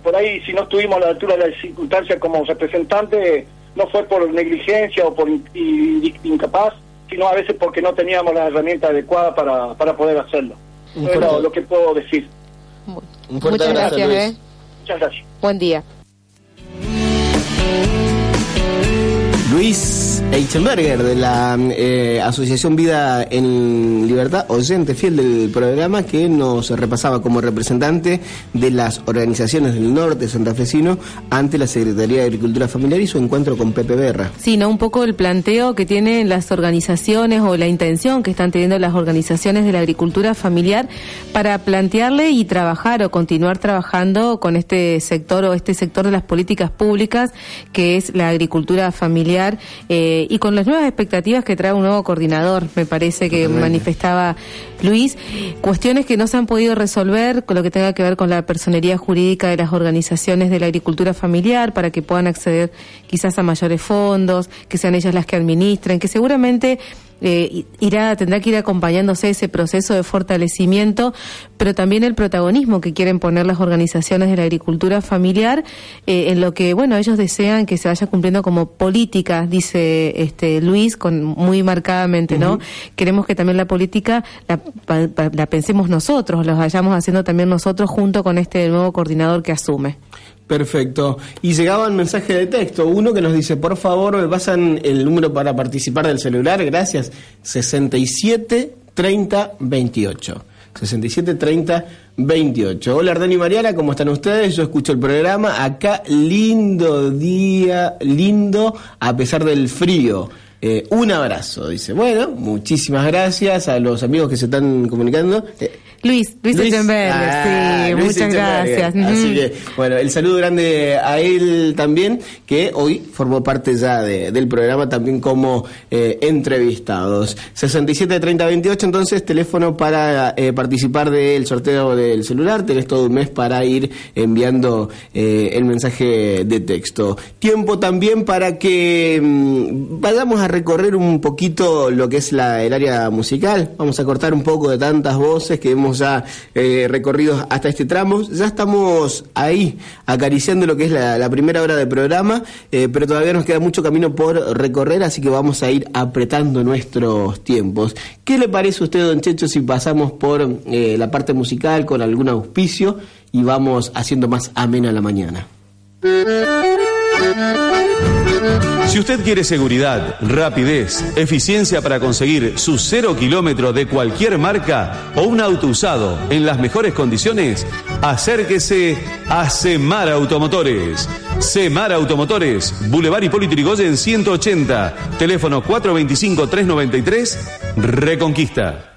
Por ahí, si no estuvimos a la altura de las circunstancias como representante, no fue por negligencia o por in- incapaz, sino a veces porque no teníamos las herramientas adecuadas para, para poder hacerlo. Eso es lo, que puedo decir. Un fuerte Muchas abrazo, gracias, Luis. ¿eh? Muchas gracias. Buen día. Luis Eichenberger de la eh, Asociación Vida en Libertad, oyente fiel del programa que nos repasaba como representante de las organizaciones del norte santafesino ante la Secretaría de Agricultura Familiar y su encuentro con Pepe Berra. Sí, ¿no? Un poco el planteo que tienen las organizaciones o la intención que están teniendo las organizaciones de la agricultura familiar para plantearle y trabajar o continuar trabajando con este sector o este sector de las políticas públicas que es la agricultura familiar eh, y con las nuevas expectativas que trae un nuevo coordinador, me parece que Totalmente. manifestaba Luis, cuestiones que no se han podido resolver con lo que tenga que ver con la personería jurídica de las organizaciones de la agricultura familiar para que puedan acceder quizás a mayores fondos, que sean ellas las que administren, que seguramente eh, irá, tendrá que ir acompañándose ese proceso de fortalecimiento, pero también el protagonismo que quieren poner las organizaciones de la agricultura familiar eh, en lo que, bueno, ellos desean que se vaya cumpliendo como política, dice este Luis, con muy marcadamente, ¿no? Queremos que también la política la, la pensemos nosotros, lo vayamos haciendo también nosotros junto con este nuevo coordinador que asume. Perfecto. Y llegaban mensajes de texto. Uno que nos dice, por favor, me pasan el número para participar del celular. Gracias. 67 30 28. 67 30 28. Hola Ardani y Mariana, ¿cómo están ustedes? Yo escucho el programa. Acá lindo día, lindo a pesar del frío. Eh, un abrazo, dice. Bueno, muchísimas gracias a los amigos que se están comunicando. Eh, Luis, Luis, Eichenberger, Ah, sí, Luis muchas gracias. Así que, bueno, el saludo grande a él también, que hoy formó parte ya de- del programa también como eh, entrevistados. 67 30 28, entonces, teléfono para eh, participar del sorteo del celular. Tenés todo un mes para ir enviando eh, el mensaje de texto. Tiempo también para que mm, vayamos a recorrer un poquito lo que es el área musical. Vamos a cortar un poco de tantas voces que hemos ya eh, recorrido hasta este tramo. Ya estamos ahí acariciando lo que es la, la primera hora del programa, eh, pero todavía nos queda mucho camino por recorrer, así que vamos a ir apretando nuestros tiempos. ¿Qué le parece a usted, don Checho, si pasamos por eh, la parte musical con algún auspicio y vamos haciendo más amena la mañana? Si usted quiere seguridad, rapidez, eficiencia para conseguir su cero kilómetro de cualquier marca o un auto usado en las mejores condiciones, acérquese a Semar Automotores. Semar Automotores, Boulevard Hipólito Yrigoyen 180, teléfono 425-393, Reconquista.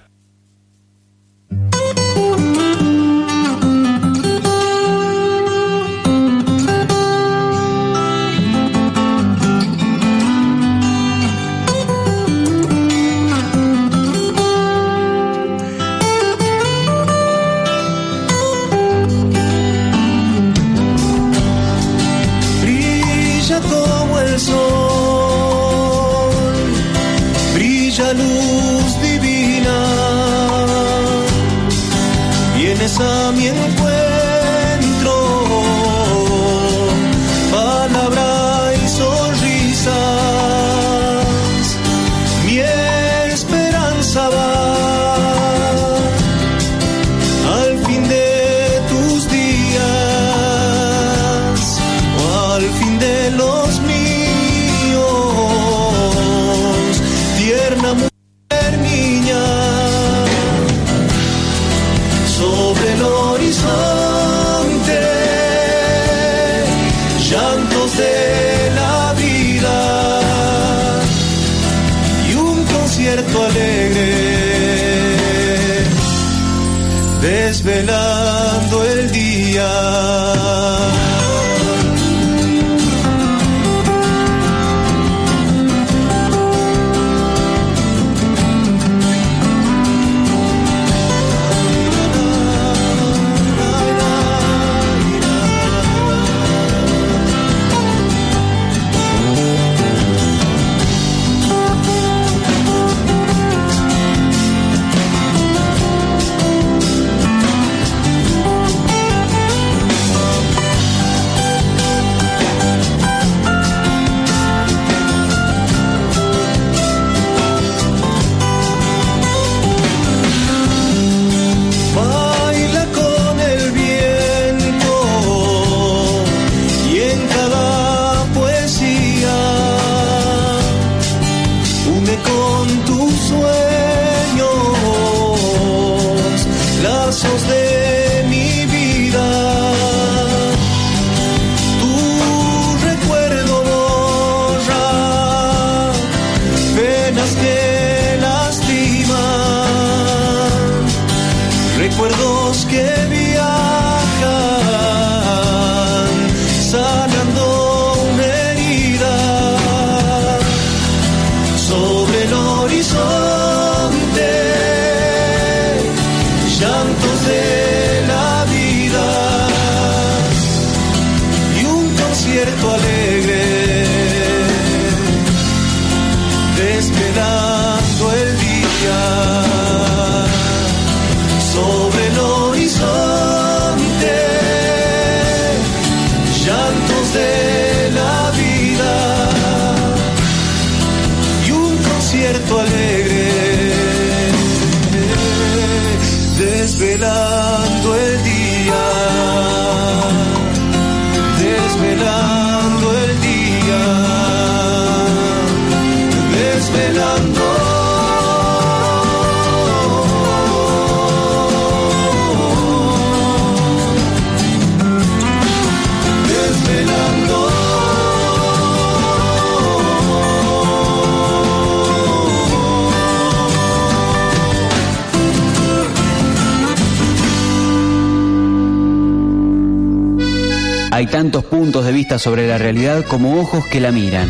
Tantos puntos de vista sobre la realidad como ojos que la miran.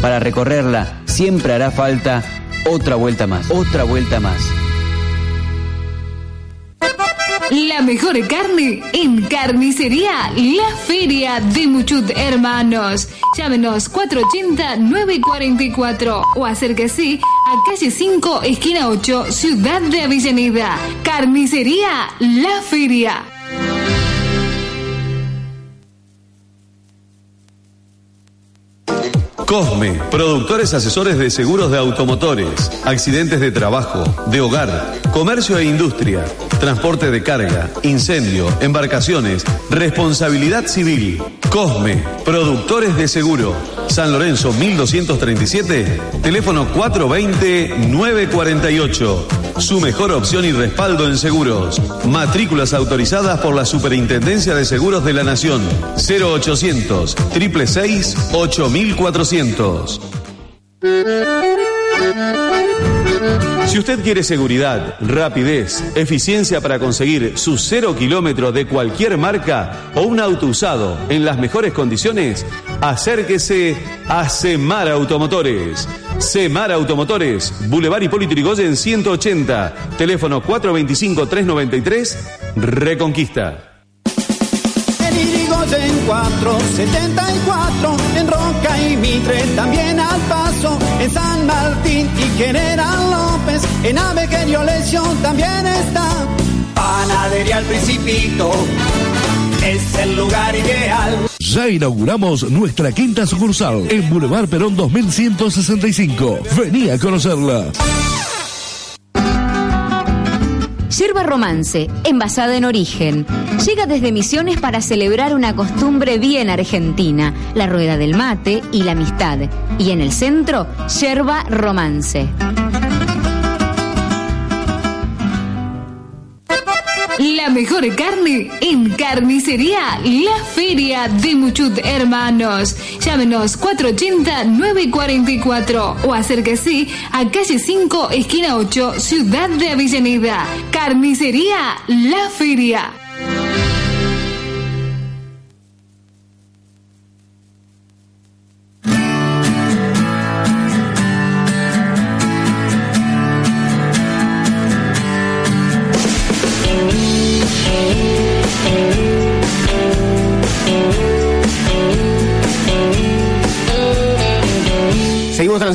Para recorrerla siempre hará falta otra vuelta más, otra vuelta más. La mejor carne en Carnicería La Feria de Muchut Hermanos. Llámenos 480-944 o acérquese a calle 5, esquina 8, Ciudad de Avellaneda. Carnicería La Feria. Cosme, productores asesores de seguros de automotores, accidentes de trabajo, de hogar, comercio e industria, transporte de carga, incendio, embarcaciones, responsabilidad civil. Cosme, productores de seguro. San Lorenzo 1237, teléfono 420-948. Su mejor opción y respaldo en seguros. Matrículas autorizadas por la Superintendencia de Seguros de la Nación. 0800 666 8400. Si usted quiere seguridad, rapidez, eficiencia para conseguir su cero kilómetro de cualquier marca o un auto usado en las mejores condiciones, acérquese a Semar Automotores. Semar Automotores, Boulevard Hipólito Yrigoyen 180, teléfono 425-393, Reconquista. En Irigoyen 474, en Roca y Mitre, también al paso, en San Martín y General López, en Avequerio también está. Panadería al Principito, es el lugar ideal. Ya inauguramos nuestra quinta sucursal en Boulevard Perón 2165. Vení a conocerla. Yerba Romance, envasada en origen. Llega desde Misiones para celebrar una costumbre bien argentina, la rueda del mate y la amistad. Y en el centro, Yerba Romance. La mejor carne en Carnicería La Feria de Muchut Hermanos. Llámenos 480-944 o acérquese a calle 5, esquina 8, Ciudad de Avellaneda. Carnicería La Feria.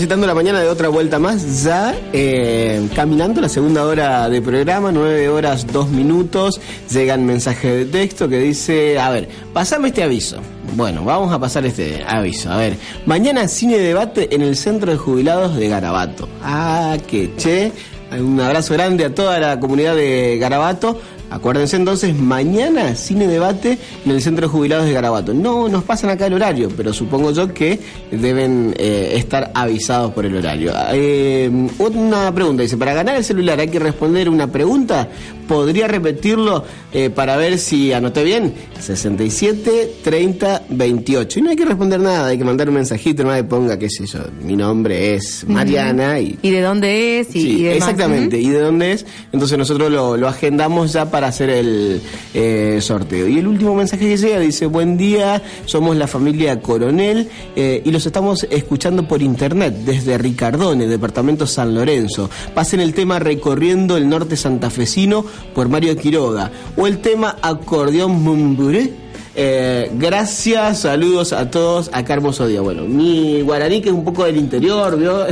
La mañana de otra vuelta más, ya eh, caminando la segunda hora de programa, nueve horas dos minutos. Llegan mensajes de texto que dice, a ver, pasame este aviso. Bueno, vamos a pasar este aviso. A ver, mañana cine debate en el Centro de Jubilados de Garabato. Ah, que che. Un abrazo grande a toda la comunidad de Garabato. Acuérdense entonces, mañana cine debate en el Centro de Jubilados de Garabato. No nos pasan acá el horario, pero supongo yo que deben eh, estar avisados por el horario. Eh, una pregunta, dice, para ganar el celular hay que responder una pregunta. ¿Podría repetirlo eh, para ver si anoté bien? 67 30 28. Y no hay que responder nada, hay que mandar un mensajito, no hay ponga, qué sé yo, mi nombre es Mariana y... ¿Y de dónde es? Y, Sí, y demás. exactamente. ¿Y de dónde es? Entonces nosotros lo, lo agendamos ya para hacer el eh, sorteo. Y el último mensaje que llega dice, buen día, somos la familia Coronel eh, y los estamos escuchando por internet desde Ricardone, departamento San Lorenzo. Pasen el tema Recorriendo el Norte Santafesino por Mario Quiroga o el tema Acordeón Mumburé. Eh, gracias, saludos a todos, acá hermoso día. Bueno, mi guaraní que es un poco del interior, ¿vio?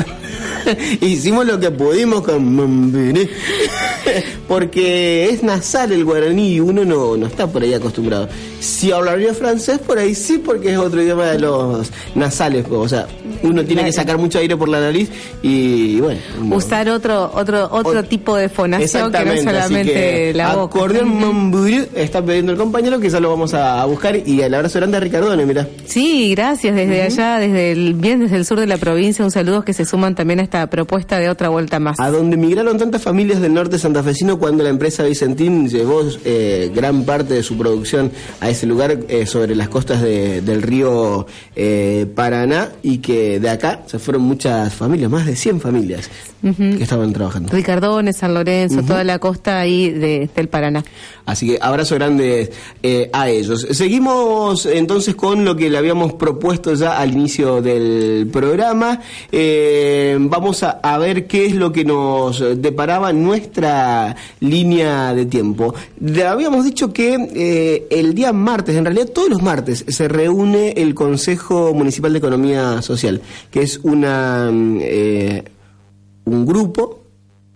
Hicimos lo que pudimos con Mumburé. porque es nasal el guaraní y uno no, no está por ahí acostumbrado. Si hablaría francés, por ahí sí, porque es otro idioma de los nasales. O sea, uno tiene que sacar mucho aire por la nariz y, bueno. Usar otro otro otro tipo de fonación que no solamente que la boca. Acordeón Mamburú está pidiendo el compañero que ya lo vamos a, a buscar y el abrazo grande a Ricardone, mira. Sí, gracias desde allá, desde el bien desde el sur de la provincia, un saludo que se suman también a esta propuesta de otra vuelta más. A donde migraron tantas familias del norte santafesino cuando la empresa Vicentín llevó eh, gran parte de su producción a ese lugar eh, sobre las costas de- del río eh, Paraná y que de acá se fueron muchas familias, más de 100 familias que estaban trabajando. Ricardones, San Lorenzo, toda la costa ahí de, del Paraná. Así que abrazo grande eh, a ellos. Seguimos entonces con lo que le habíamos propuesto ya al inicio del programa. Eh, vamos a, a ver qué es lo que nos deparaba nuestra línea de tiempo. Le habíamos dicho que eh, el día martes, en realidad todos los martes, se reúne el Consejo Municipal de Economía Social, que es una mm, eh, un grupo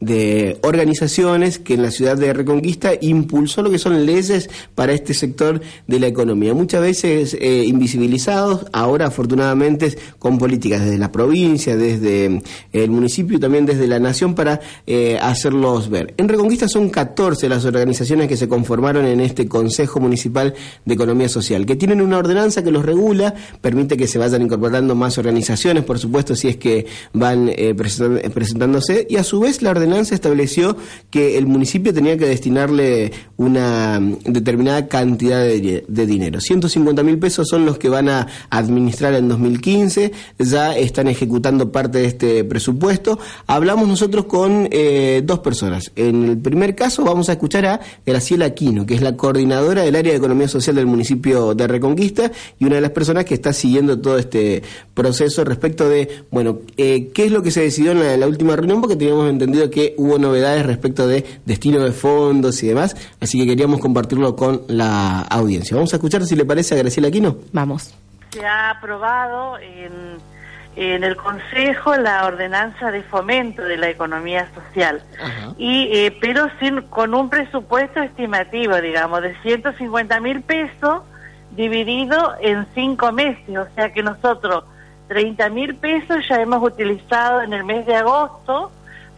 de organizaciones que en la ciudad de Reconquista impulsó lo que son leyes para este sector de la economía. Muchas veces eh, invisibilizados, ahora afortunadamente con políticas desde la provincia, desde el municipio y también desde la nación para eh, hacerlos ver. En Reconquista son 14 las organizaciones que se conformaron en este Consejo Municipal de Economía Social, que tienen una ordenanza que los regula, permite que se vayan incorporando más organizaciones, por supuesto, si es que van eh, presentándose, y a su vez la ordenanza estableció que el municipio tenía que destinarle una mm, determinada cantidad de, de dinero. 150 mil pesos son los que van a administrar en 2015, ya están ejecutando parte de este presupuesto. Hablamos nosotros con eh, dos personas. En el primer caso vamos a escuchar a Graciela Aquino, que es la coordinadora del área de economía social del municipio de Reconquista y una de las personas que está siguiendo todo este proceso respecto de, bueno, eh, qué es lo que se decidió en la última reunión, porque teníamos entendido que hubo novedades respecto de destino de fondos y demás, así que queríamos compartirlo con la audiencia. Vamos a escuchar si le parece a Graciela Aquino. Vamos. se ha aprobado en, en el Consejo la ordenanza de fomento de la economía social, y eh, pero sin con un presupuesto estimativo, digamos, de 150 mil pesos dividido en cinco meses, o sea que nosotros 30 mil pesos ya hemos utilizado en el mes de agosto,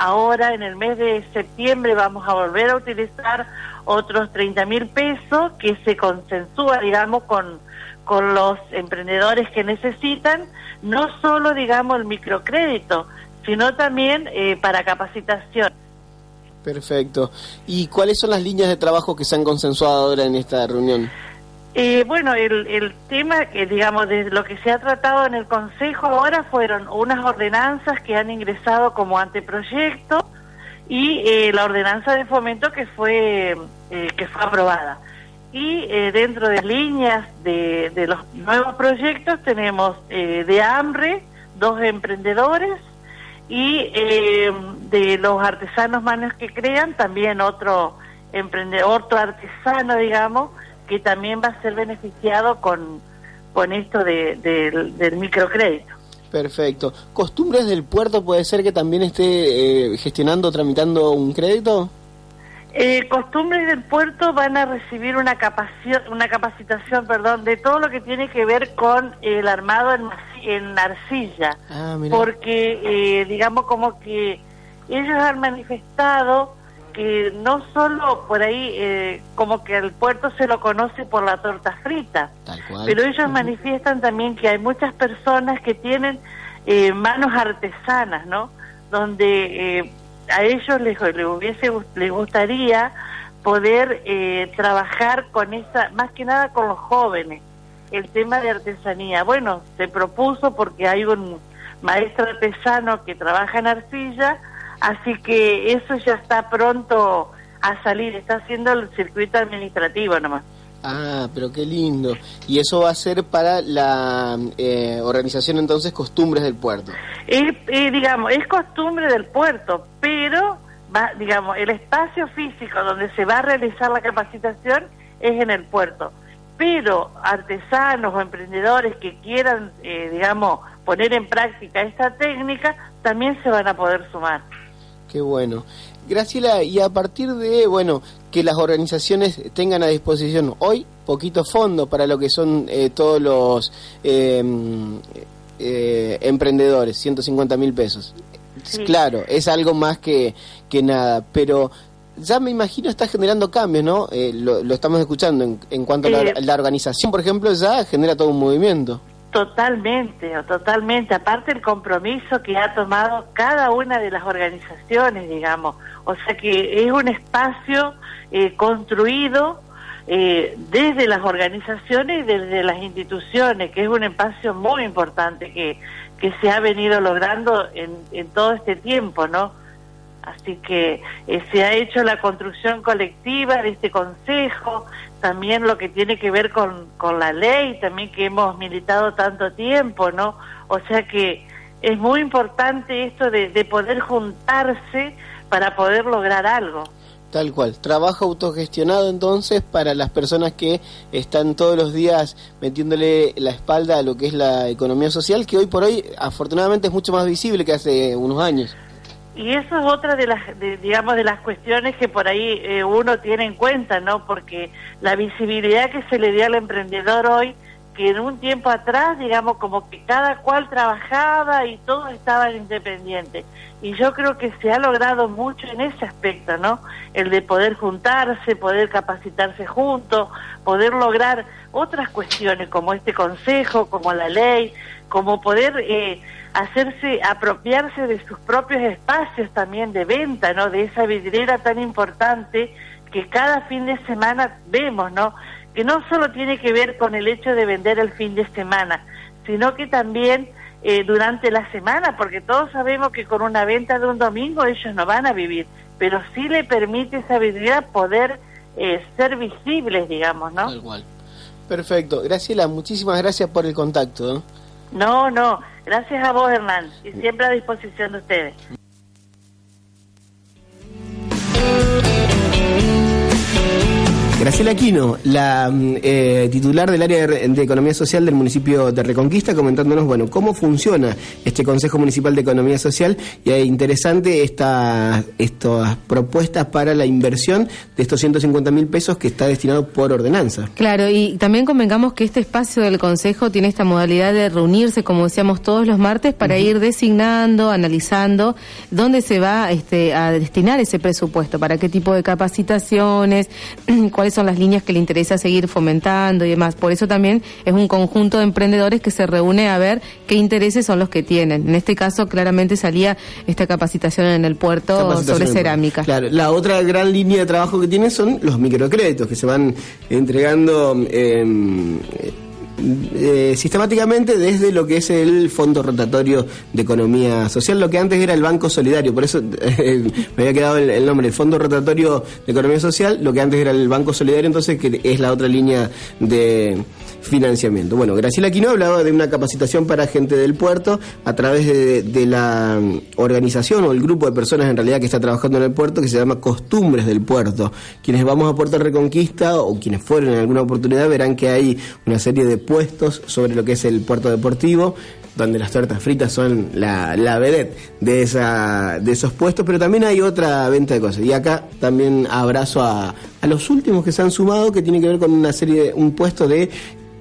ahora en el mes de septiembre vamos a volver a utilizar otros 30 mil pesos que se consensúa, digamos, con, con los emprendedores que necesitan, no solo, digamos, el microcrédito, sino también eh, para capacitación. Perfecto. ¿Y cuáles son las líneas de trabajo que se han consensuado ahora en esta reunión? Eh, bueno, el, el tema que, digamos, de lo que se ha tratado en el Consejo ahora fueron unas ordenanzas que han ingresado como anteproyecto y eh, la ordenanza de fomento que fue, eh, que fue aprobada. Y eh, dentro de líneas de, de los nuevos proyectos tenemos eh, de hambre, dos emprendedores, y eh, de los artesanos manos que crean, también otro emprendedor, otro artesano, digamos, que también va a ser beneficiado con, con esto de, del- del microcrédito. Perfecto. ¿Costumbres del puerto puede ser que también esté eh, gestionando, tramitando un crédito? Eh, costumbres del puerto van a recibir una, una capacitación perdón, de todo lo que tiene que ver con el armado en, en arcilla. Ah, porque eh, digamos como que ellos han manifestado que no solo por ahí eh, como que al puerto se lo conoce por la torta frita, cual. pero ellos manifiestan también que hay muchas personas que tienen eh, manos artesanas, ¿no? Donde eh, a ellos les, les hubiese les gustaría poder eh, trabajar con esa, más que nada con los jóvenes, el tema de artesanía. Bueno, se propuso porque hay un maestro artesano que trabaja en arcilla, así que eso ya está pronto a salir, está haciendo el circuito administrativo nomás. Ah, pero qué lindo. Y eso va a ser para la eh, organización entonces Costumbres del Puerto. Es, eh, digamos, es costumbre del puerto, pero, va, digamos, el espacio físico donde se va a realizar la capacitación es en el puerto. Pero artesanos o emprendedores que quieran, eh, digamos, poner en práctica esta técnica, también se van a poder sumar. Qué bueno. Graciela, y a partir de, bueno, que las organizaciones tengan a disposición hoy poquito fondo para lo que son eh, todos los eh, eh, emprendedores, 150 mil pesos. Claro, es algo más que, que nada, pero ya me imagino está generando cambios, ¿no? Eh, lo, estamos escuchando en, en cuanto a la, Eh, la organización, por ejemplo, ya genera todo un movimiento. Totalmente, totalmente. Aparte el compromiso que ha tomado cada una de las organizaciones, digamos. O sea que es un espacio eh, construido eh, desde las organizaciones y desde las instituciones, que es un espacio muy importante que, que se ha venido logrando en, en todo este tiempo, ¿no? Así que eh, se ha hecho la construcción colectiva de este consejo, también lo que tiene que ver con, con la ley, también que hemos militado tanto tiempo, ¿no? O sea que es muy importante esto de, de poder juntarse para poder lograr algo. Tal cual. Trabajo autogestionado entonces para las personas que están todos los días metiéndole la espalda a lo que es la economía social, que hoy por hoy afortunadamente es mucho más visible que hace unos años. Y eso es otra de las, de- digamos, de las cuestiones que por ahí eh, uno tiene en cuenta, ¿no? Porque la visibilidad que se le dio al emprendedor hoy, que en un tiempo atrás, digamos, como que cada cual trabajaba y todos estaban independientes. Y yo creo que se ha logrado mucho en ese aspecto, ¿no? El de poder juntarse, poder capacitarse juntos, poder lograr otras cuestiones como este consejo, como la ley, como poder eh, hacerse, apropiarse de sus propios espacios también de venta, ¿no? De esa vidriera tan importante que cada fin de semana vemos, ¿no? Que no solo tiene que ver con el hecho de vender el fin de semana, sino que también eh, durante la semana, porque todos sabemos que con una venta de un domingo ellos no van a vivir, pero sí le permite esa vidriera poder eh, ser visibles, digamos, ¿no? Perfecto. Graciela, muchísimas gracias por el contacto. ¿eh? No, no, gracias a vos, Hernán, y siempre a disposición de ustedes. Graciela Aquino, la mm, eh, titular del área de, Economía Social del municipio de Reconquista, comentándonos, bueno, cómo funciona este Consejo Municipal de Economía Social y es interesante esta, estas propuestas para la inversión de estos 150 mil pesos que está destinado por ordenanza. Claro, y también convengamos que este espacio del Consejo tiene esta modalidad de reunirse, como decíamos, todos los martes para ir designando, analizando dónde se va este, a destinar ese presupuesto, para qué tipo de capacitaciones, cuáles son las líneas que le interesa seguir fomentando y demás. Por eso también es un conjunto de emprendedores que se reúne a ver qué intereses son los que tienen. En este caso, claramente salía esta capacitación en el puerto sobre cerámica. Claro, la otra gran línea de trabajo que tiene son los microcréditos que se van entregando eh, eh, sistemáticamente desde lo que es el Fondo Rotatorio de Economía Social, lo que antes era el Banco Solidario, por eso eh, me había quedado el, el nombre, el Fondo Rotatorio de Economía Social, lo que antes era el Banco Solidario, entonces que es la otra línea de financiamiento. Bueno, Graciela Quino hablaba de una capacitación para gente del puerto a través de, de la mm, organización o el grupo de personas en realidad que está trabajando en el puerto que se llama Costumbres del Puerto. Quienes vamos a Puerto Reconquista o quienes fueron en alguna oportunidad verán que hay una serie de puestos sobre lo que es el puerto deportivo donde las tortas fritas son la, la vedette de, esa, de esos puestos, pero también hay otra venta de cosas. Y acá también abrazo a, a los últimos que se han sumado, que tiene que ver con una serie, un puesto de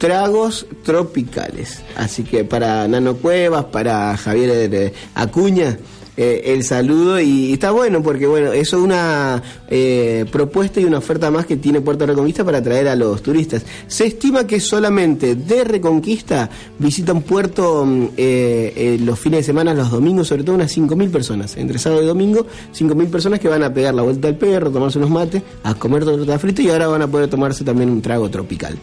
tragos tropicales. Así que para Nano Cuevas, para Javier eh, Acuña, eh, el saludo. Y está bueno porque bueno eso es una eh, propuesta y una oferta más que tiene Puerto Reconquista para atraer a los turistas. Se estima que solamente de Reconquista visitan Puerto mm, eh, los fines de semana los domingos sobre todo unas 5.000 personas. Entre sábado y domingo 5.000 personas que van a pegar la vuelta al perro tomarse unos mates a comer torta frita y ahora van a poder tomarse también un trago tropical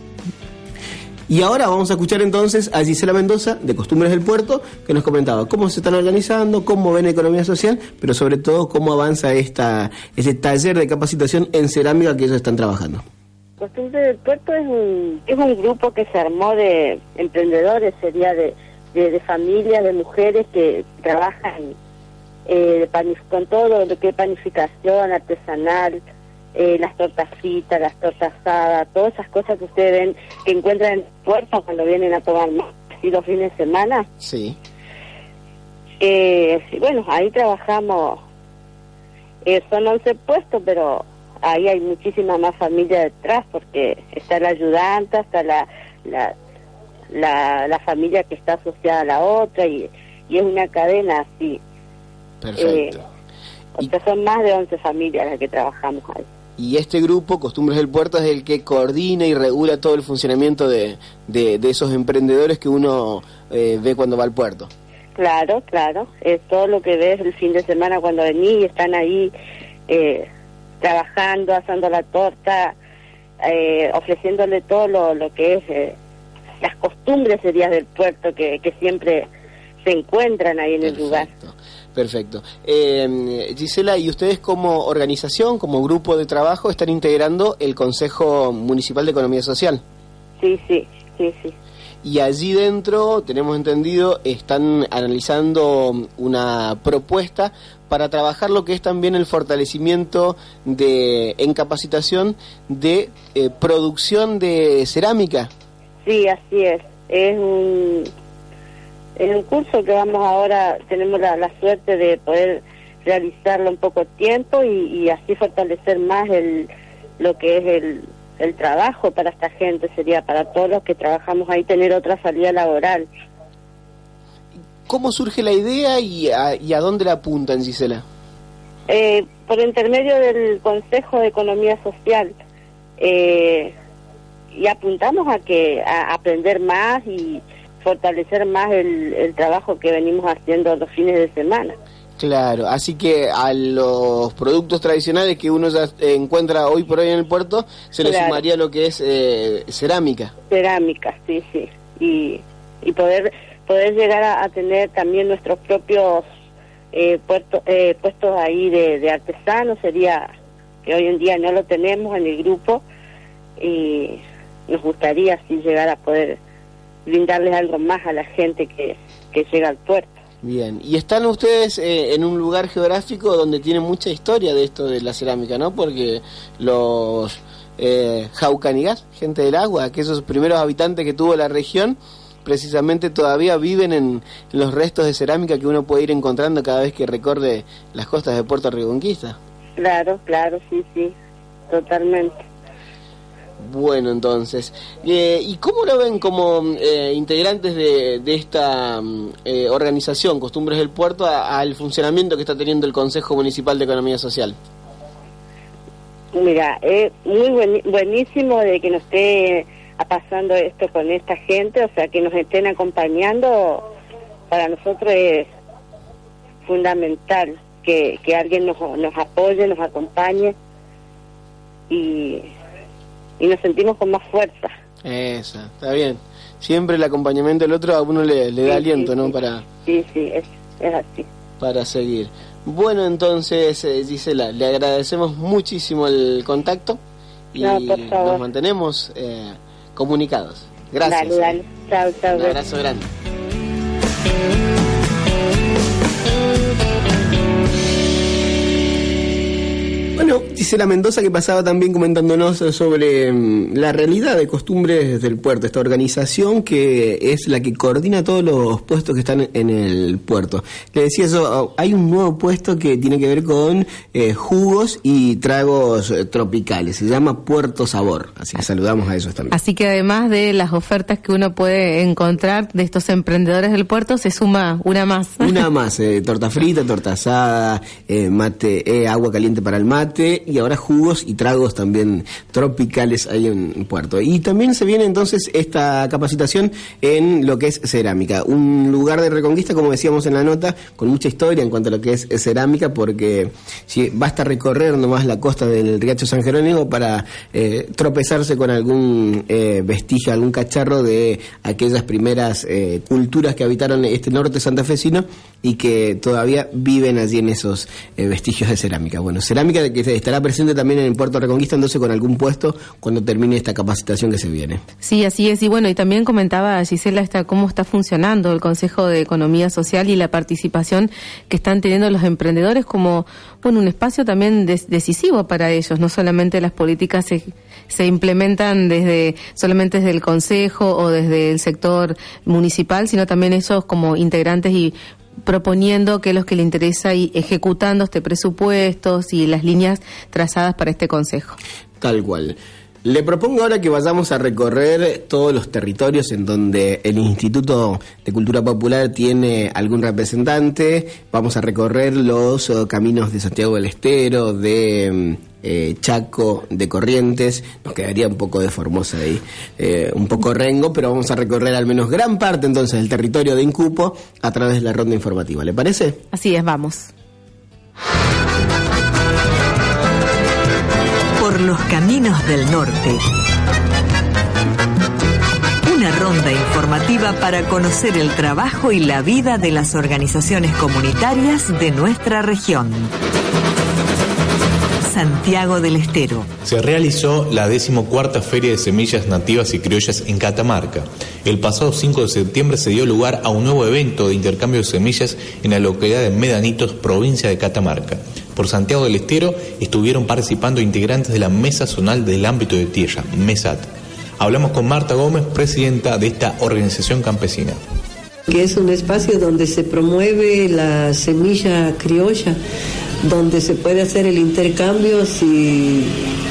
y ahora vamos a escuchar entonces a Gisela Mendoza, de Costumbres del Puerto, que nos comentaba cómo se están organizando, cómo ven economía social, pero sobre todo cómo avanza esta, este taller de capacitación en cerámica que ellos están trabajando. Costumbre del Puerto es un, es un grupo que se armó de emprendedores, sería de, de, de familias, de mujeres que trabajan eh, con todo lo que es panificación artesanal, eh, las tortas fritas, las tortas asadas, todas esas cosas que ustedes ven, que encuentran en cuando vienen a tomar más y los fines de semana. Sí. Eh, bueno, ahí trabajamos, eh, son 11 puestos, pero ahí hay muchísima más familia detrás porque está la ayudanta, está la, la, la, la familia que está asociada a la otra y, y es una cadena así. Perfecto. Eh, o sea, son más de 11 familias las que trabajamos ahí. Y este grupo, Costumbres del Puerto, es el que coordina y regula todo el funcionamiento de, de, de esos emprendedores que uno eh, ve cuando va al puerto. Claro, claro. Es todo lo que ves el fin de semana cuando venís y están ahí eh, trabajando, asando la torta, eh, ofreciéndole todo lo, lo que es las costumbres serías del puerto que, que siempre se encuentran ahí en el lugar. Perfecto. Eh, Gisela, ¿y ustedes como organización, como grupo de trabajo, están integrando el Consejo Municipal de Economía Social? Sí, sí, sí, sí. Y allí dentro, tenemos entendido, están analizando una propuesta para trabajar lo que es también el fortalecimiento de, en capacitación de eh, producción de cerámica. Sí, así es. Es un, es un curso que vamos ahora, tenemos la, la suerte de poder realizarlo en poco tiempo y, y así fortalecer más el, lo que es el, el trabajo para esta gente, sería para todos los que trabajamos ahí tener otra salida laboral. ¿Cómo surge la idea y a, y a dónde la apuntan, Gisela? Eh, por intermedio del Consejo de Economía Social eh, y apuntamos a que a aprender más y fortalecer más el, el trabajo que venimos haciendo los fines de semana. Claro, así que a los productos tradicionales que uno ya encuentra hoy por hoy en el puerto, se le sumaría lo que es eh, cerámica. Cerámica, sí, sí. Y, y poder poder llegar a, a tener también nuestros propios eh, puerto- eh, puestos ahí de, de artesanos sería que hoy en día no lo tenemos en el grupo y nos gustaría así llegar a poder brindarles algo más a la gente que, que llega al puerto. Bien, y están ustedes eh, en un lugar geográfico donde tiene mucha historia de esto de la cerámica, ¿no? Porque los eh, jaucanigas, gente del agua, aquellos primeros habitantes que tuvo la región, precisamente todavía viven en, en los restos de cerámica que uno puede ir encontrando cada vez que recorre las costas de Puerto Reconquista. Claro, claro, sí, sí, totalmente. Bueno, entonces, eh, ¿y cómo lo ven como eh, integrantes de, de esta mm, eh, organización, Costumbres del Puerto, al funcionamiento que está teniendo el Consejo Municipal de Economía Social? Mira, es muy buen- buenísimo de que nos esté pasando esto con esta gente, o sea, que nos estén acompañando, para nosotros es fundamental que, que alguien nos, nos apoye, nos acompañe y, y nos sentimos con más fuerza. Esa, está bien. Siempre el acompañamiento del otro a uno le, le da Sí, aliento, sí, ¿no? sí. Para, Sí, sí, es, es así. para seguir. Bueno, entonces, eh, Gisela, le agradecemos muchísimo el contacto y No, nos mantenemos eh, comunicados. Gracias. Dale, dale. Chao, chao. Un abrazo grande. Bueno, Gisela Mendoza que pasaba también comentándonos sobre mm, la realidad de costumbres del puerto, esta organización que es la que coordina todos los puestos que están en el puerto. Le decía eso, hay un nuevo puesto que tiene que ver con eh, jugos y tragos eh, tropicales, se llama Puerto Sabor, así que saludamos a esos también. Así que además de las ofertas que uno puede encontrar de estos emprendedores del puerto, se suma una más. Una más, eh, torta frita, torta asada, eh, mate, eh, agua caliente para el mate y ahora jugos y tragos también tropicales ahí en Puerto. Y también se viene entonces esta capacitación en lo que es cerámica, un lugar de reconquista, como decíamos en la nota, con mucha historia en cuanto a lo que es cerámica, porque si basta recorrer nomás la costa del Riacho San Jerónimo para eh, tropezarse con algún eh, vestigio, algún cacharro de aquellas primeras eh, culturas que habitaron este norte santafesino y que todavía viven allí en esos eh, vestigios de cerámica. Bueno, cerámica que estará presente también en Puerto Reconquista, entonces con algún puesto cuando termine esta capacitación que se viene. Sí, así es. Y bueno, y también comentaba Gisela esta, cómo está funcionando el Consejo de Economía Social y la participación que están teniendo los emprendedores como bueno un espacio también decisivo para ellos. No solamente las políticas se, se implementan desde solamente desde el Consejo o desde el sector municipal, sino también ellos como integrantes y proponiendo qué es lo que le interesa y ejecutando este presupuestos y las líneas trazadas para este consejo. Tal cual. Le propongo ahora que vayamos a recorrer todos los territorios en donde el Instituto de Cultura Popular tiene algún representante. Vamos a recorrer los eh, caminos de Santiago del Estero, de mm, eh, Chaco, de Corrientes. Nos quedaría un poco de Formosa ahí, eh, un poco rengo, pero vamos a recorrer al menos gran parte entonces del territorio de Incupo a través de la ronda informativa. ¿Le parece? Así es, vamos. Los caminos del norte. Una ronda informativa para conocer el trabajo y la vida de las organizaciones comunitarias de nuestra región. Santiago del Estero. Se realizó la decimocuarta Feria de Semillas Nativas y Criollas en Catamarca. El pasado 5 de septiembre se dio lugar a un nuevo evento de intercambio de semillas en la localidad de Medanitos, provincia de Catamarca. Por Santiago del Estero estuvieron participando integrantes de la Mesa Zonal del Ámbito de Tierra, MESAT. Hablamos con Marta Gómez, presidenta de esta organización campesina que es un espacio donde se promueve la semilla criolla donde se puede hacer el intercambio si,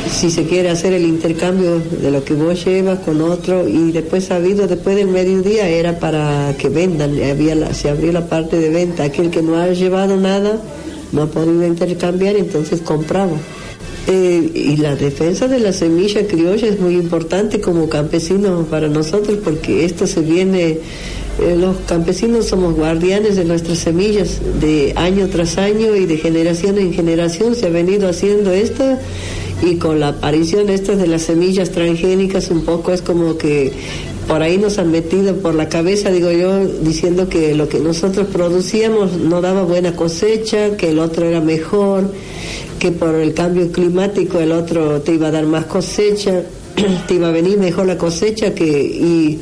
si se quiere hacer el intercambio de lo que vos llevas con otro y después sabido después del mediodía era para que vendan había se abrió la parte de venta aquel que no ha llevado nada no podido intercambiar entonces compraba eh, y la defensa de la semilla criolla es muy importante como campesinos para nosotros porque esto se viene eh, los campesinos somos guardianes de nuestras semillas de año tras año y de generación en generación. Se ha venido haciendo esto y con la aparición esta de las semillas transgénicas un poco es como que por ahí nos han metido por la cabeza, digo yo, diciendo que lo que nosotros producíamos no daba buena cosecha, que el otro era mejor, que por el cambio climático el otro te iba a dar más cosecha, te iba a venir mejor la cosecha que y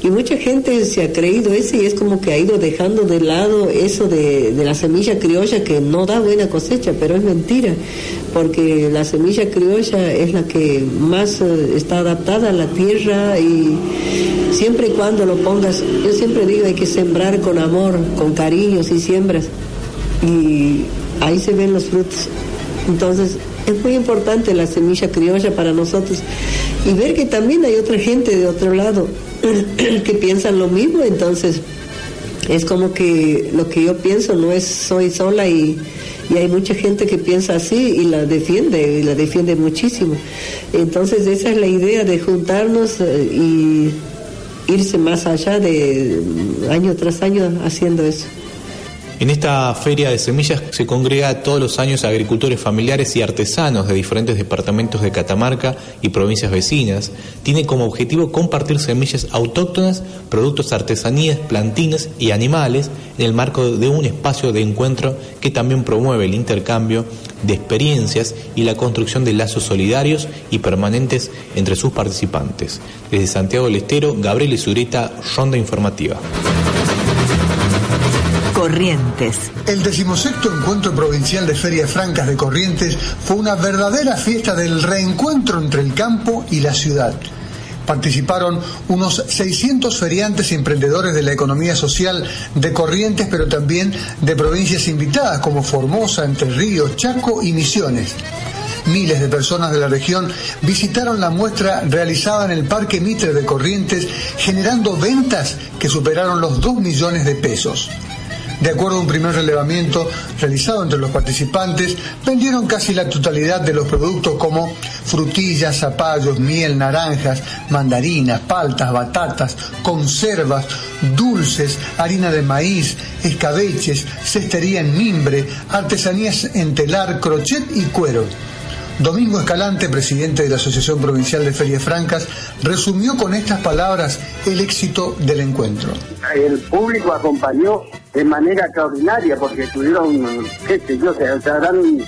y mucha gente se ha creído eso y es como que ha ido dejando de lado eso de, la semilla criolla que no da buena cosecha, pero es mentira, porque la semilla criolla es la que más eh, está adaptada a la tierra y siempre y cuando lo pongas, yo siempre digo hay que sembrar con amor, con cariño si siembras y ahí se ven los frutos. Entonces es muy importante la semilla criolla para nosotros y ver que también hay otra gente de otro lado que piensan lo mismo, entonces es como que lo que yo pienso no es soy sola y, hay mucha gente que piensa así y la defiende, y la defiende muchísimo. Entonces esa es la idea de juntarnos eh, y irse más allá de año tras año haciendo eso. En esta feria de semillas se congrega todos los años agricultores familiares y artesanos de diferentes departamentos de Catamarca y provincias vecinas. Tiene como objetivo compartir semillas autóctonas, productos artesanías, plantines y animales en el marco de un espacio de encuentro que también promueve el intercambio de experiencias y la construcción de lazos solidarios y permanentes entre sus participantes. Desde Santiago del Estero, Gabriel Zureta, Ronda Informativa. Corrientes. El decimosexto encuentro provincial de Ferias Francas de Corrientes fue una verdadera fiesta del reencuentro entre el campo y la ciudad. Participaron unos 600 feriantes y emprendedores de la economía social de Corrientes, pero también de provincias invitadas como Formosa, Entre Ríos, Chaco y Misiones. Miles de personas de la región visitaron la muestra realizada en el Parque Mitre de Corrientes, generando ventas que superaron los 2 millones de pesos. De acuerdo a un primer relevamiento realizado entre los participantes, vendieron casi la totalidad de los productos como frutillas, zapallos, miel, naranjas, mandarinas, paltas, batatas, conservas, dulces, harina de maíz, escabeches, cestería en mimbre, artesanías en telar, crochet y cuero. Domingo Escalante, presidente de la Asociación Provincial de Ferias Francas, resumió con estas palabras el éxito del encuentro. El público acompañó de manera extraordinaria porque tuvieron, qué sé yo, se, habrán,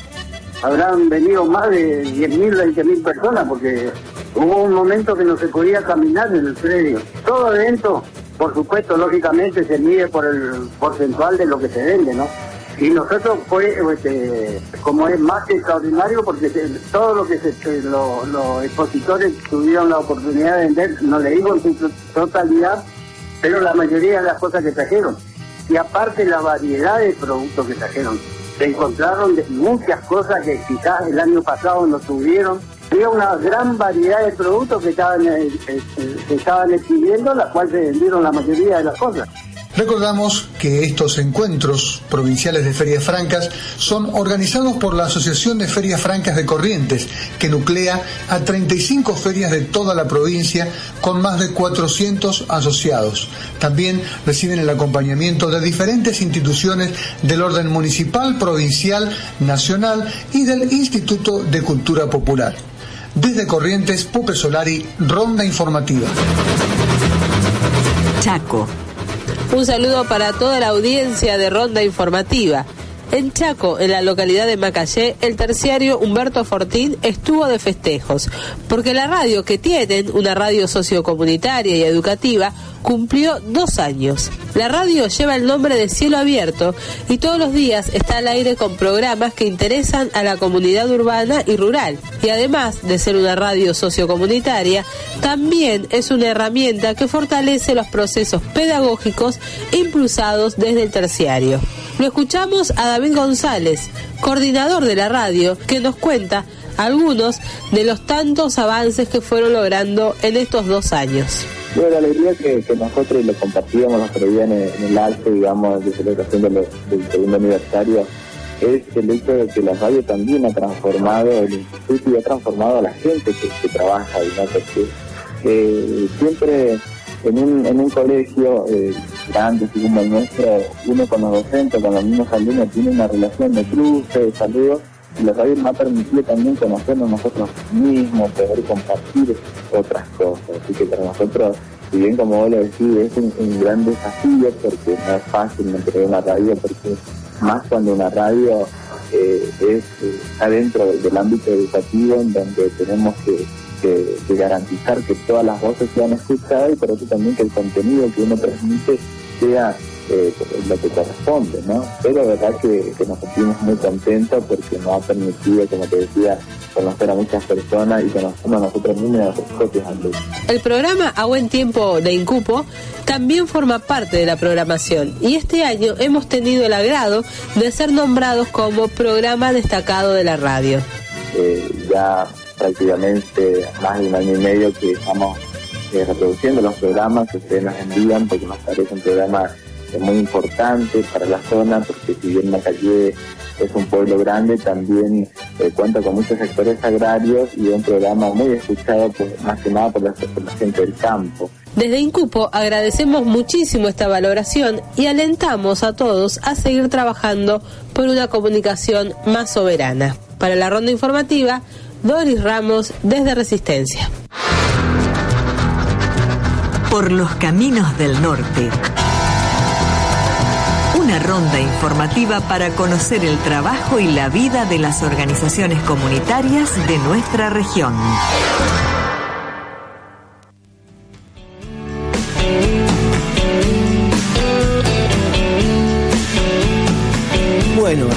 habrán venido más de 10.000, 20.000 personas porque hubo un momento que no se podía caminar en el predio. Todo evento, por supuesto, lógicamente se mide por el porcentual de lo que se vende, ¿no? Y nosotros fue este, como es más extraordinario porque todo lo que los expositores tuvieron la oportunidad de vender, no le digo en su totalidad, pero la mayoría de las cosas que trajeron. Y aparte la variedad de productos que trajeron. Se encontraron muchas cosas que quizás el año pasado no tuvieron había una gran variedad de productos que estaban, eh, eh, que estaban exhibiendo, la cual se vendieron la mayoría de las cosas. Recordamos que estos encuentros provinciales de ferias francas son organizados por la Asociación de Ferias Francas de Corrientes, que nuclea a 35 ferias de toda la provincia con más de 400 asociados. También reciben el acompañamiento de diferentes instituciones del orden municipal, provincial, nacional y del Instituto de Cultura Popular. Desde Corrientes, Pupe Solari, Ronda Informativa. Chaco. Un saludo para toda la audiencia de Ronda Informativa. En Chaco, en la localidad de Macayé, el terciario Humberto Fortín estuvo de festejos, porque la radio que tienen, una radio sociocomunitaria y educativa, cumplió dos años. La radio lleva el nombre de Cielo Abierto y todos los días está al aire con programas que interesan a la comunidad urbana y rural. Y además de ser una radio sociocomunitaria, también es una herramienta que fortalece los procesos pedagógicos impulsados desde el terciario. Lo escuchamos a David González, coordinador de la radio, que nos cuenta algunos de los tantos avances que fueron logrando en estos dos años. Bueno, la alegría que, nosotros lo compartíamos otro día en el, en el acto, digamos, de celebración del segundo aniversario, es el hecho de que la radio también ha transformado el instituto y ha transformado a la gente que, que trabaja ¿no? Porque eh, siempre en un, en un colegio eh, grande, como el nuestro, uno con los docentes, con los mismos alumnos, tiene una relación de cruce, de saludos, la radio nos ha permitido también conocernos nosotros mismos, poder compartir otras cosas. Así que para nosotros, si bien como vos lo decís, es un, gran desafío porque no es fácil mantener una radio, porque más cuando una radio eh, es, está dentro del, ámbito educativo en donde tenemos que garantizar que todas las voces sean escuchadas y por eso también que el contenido que uno transmite sea eh, lo que corresponde, ¿no? Pero la verdad que, que nos sentimos muy contentos porque nos ha permitido, como te decía, conocer a muchas personas y conocernos a nosotros mismos y a nuestros propios alumnos. El programa A Buen Tiempo de Incupo también forma parte de la programación y este año hemos tenido el agrado de ser nombrados como programa destacado de la radio. eh, ya prácticamente más de un año y medio que estamos eh, reproduciendo los programas que ustedes nos envían porque nos parece un eh, muy importante para la zona porque si bien Macayé es un pueblo grande también eh, cuenta con muchos sectores agrarios y es un programa muy escuchado por- más que nada por la, por la gente del campo. Desde Incupo agradecemos muchísimo esta valoración y alentamos a todos a seguir trabajando por una comunicación más soberana. Para la ronda informativa, Doris Ramos desde Resistencia. Por los caminos del norte. Una ronda informativa para conocer el trabajo y la vida de las organizaciones comunitarias de nuestra región.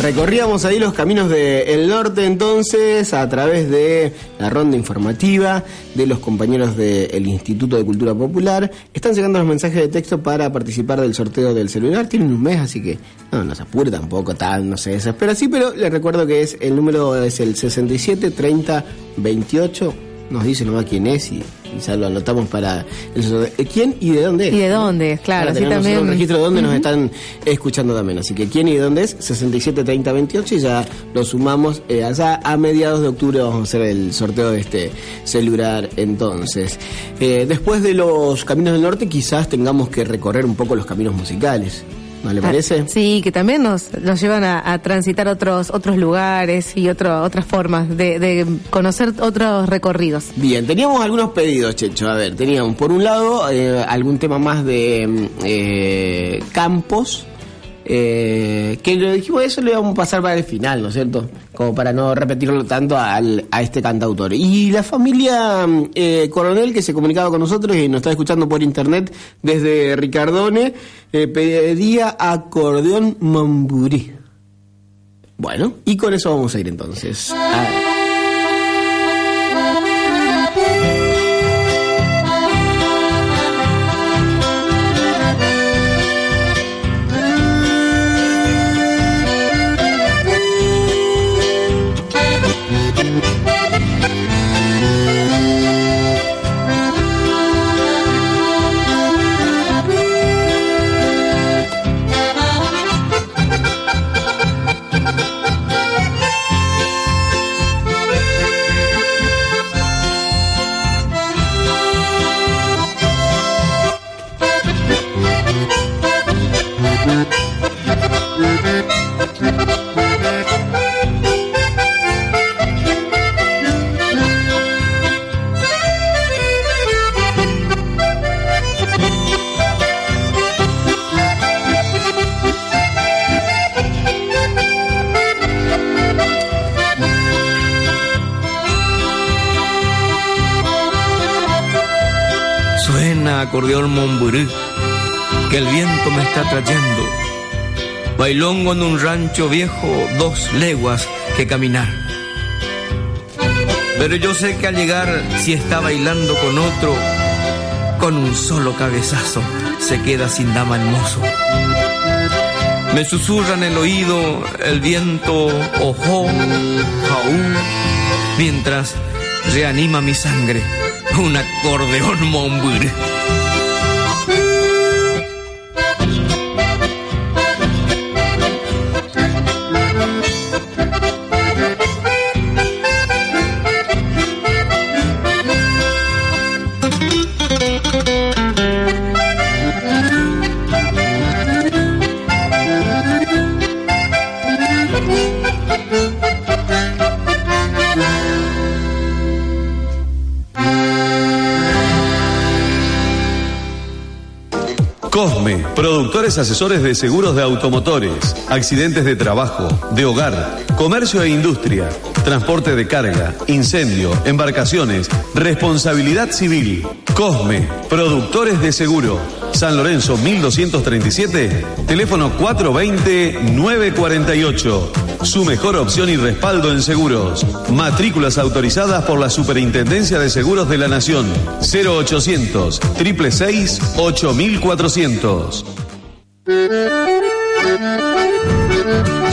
Recorríamos ahí los caminos del norte entonces a través de la ronda informativa de los compañeros del Instituto de Cultura Popular. Están llegando los mensajes de texto para participar del sorteo del celular. Tienen un mes, así que no, no se apure tampoco, tal, no se desespera así, pero les recuerdo que es el número es el 67 30 28. Nos dice nomás quién es y, ya lo anotamos para el. Eh, ¿Quién y de dónde es? ¿Y de dónde? Claro, Para tener también. un registro de dónde nos están escuchando también. Así que quién y de dónde es, 67 30 28 y ya lo sumamos. eh, allá a mediados de octubre vamos a hacer el sorteo de este celular entonces. Eh, después de los caminos del norte quizás tengamos que recorrer un poco los caminos musicales. ¿No le parece? Ah, Sí, que también nos, nos llevan a, a transitar otros otros lugares y otro, otras formas de, de conocer otros recorridos. Bien, teníamos algunos pedidos, Checho. A ver, teníamos por un lado eh, algún tema más de mm, eh, campos. Eh, que lo dijimos, eso lo íbamos a pasar para el final, ¿no es cierto? Como para no repetirlo tanto al- a este cantautor. Y la familia eh, Coronel, que se comunicaba con nosotros y nos está escuchando por internet desde Ricardone, eh, pedía acordeón mamburí. Bueno, y con eso vamos a ir entonces. Acordeón momburú, que el viento me está trayendo. Bailongo en un rancho viejo, dos leguas que caminar. Pero yo sé que al llegar, si está bailando con otro, con un solo cabezazo se queda sin dama hermoso. Me susurra en el oído el viento ojo, jaú, mientras reanima mi sangre un acordeón mombur. Asesores de seguros de automotores, accidentes de trabajo, de hogar, comercio e industria, transporte de carga, incendio, embarcaciones, responsabilidad civil. Cosme, productores de seguro. San Lorenzo 1237, teléfono 420-948. Su mejor opción y respaldo en seguros. Matrículas autorizadas por la Superintendencia de Seguros de la Nación. 0800 666 8400.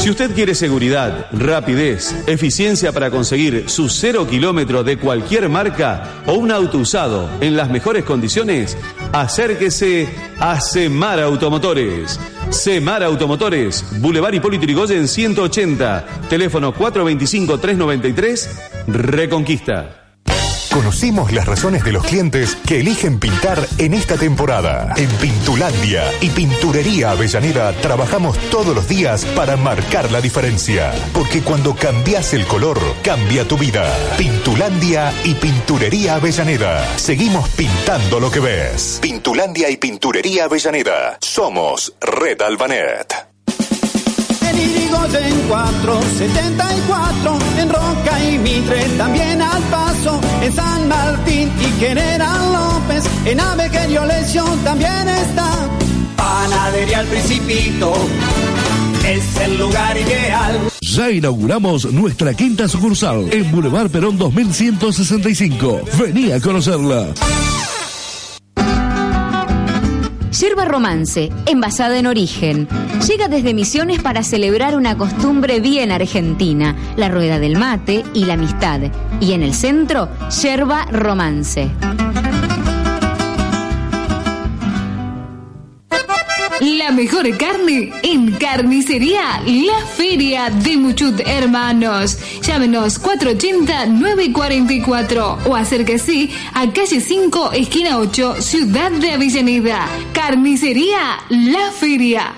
Si usted quiere seguridad, rapidez, eficiencia para conseguir su cero kilómetro de cualquier marca o un auto usado en las mejores condiciones, acérquese a Semar Automotores. Semar Automotores, Boulevard Hipólito Yrigoyen 180, teléfono 425-393, Reconquista. Conocimos las razones de los clientes que eligen pintar en esta temporada. En Pintulandia y Pinturería Avellaneda trabajamos todos los días para marcar la diferencia. Porque cuando cambias el color, cambia tu vida. Pintulandia y Pinturería Avellaneda. Seguimos pintando lo que ves. Pintulandia y Pinturería Avellaneda. Somos Red Albanet. En Irigoyen 474, en Roca y Mitre también al paso, en San Martín y General López, en Avequerio Lesión también está. Panadería al Principito, es el lugar ideal. Ya inauguramos nuestra quinta sucursal en Boulevard Perón 2165. Vení a conocerla. Yerba Romance, envasada en origen. Llega desde Misiones para celebrar una costumbre bien argentina, la rueda del mate y la amistad. Y en el centro, Yerba Romance. La mejor carne en Carnicería La Feria de Muchut Hermanos. Llámenos 480-944 o acérquese a calle 5, esquina 8, Ciudad de Avellaneda. Carnicería La Feria.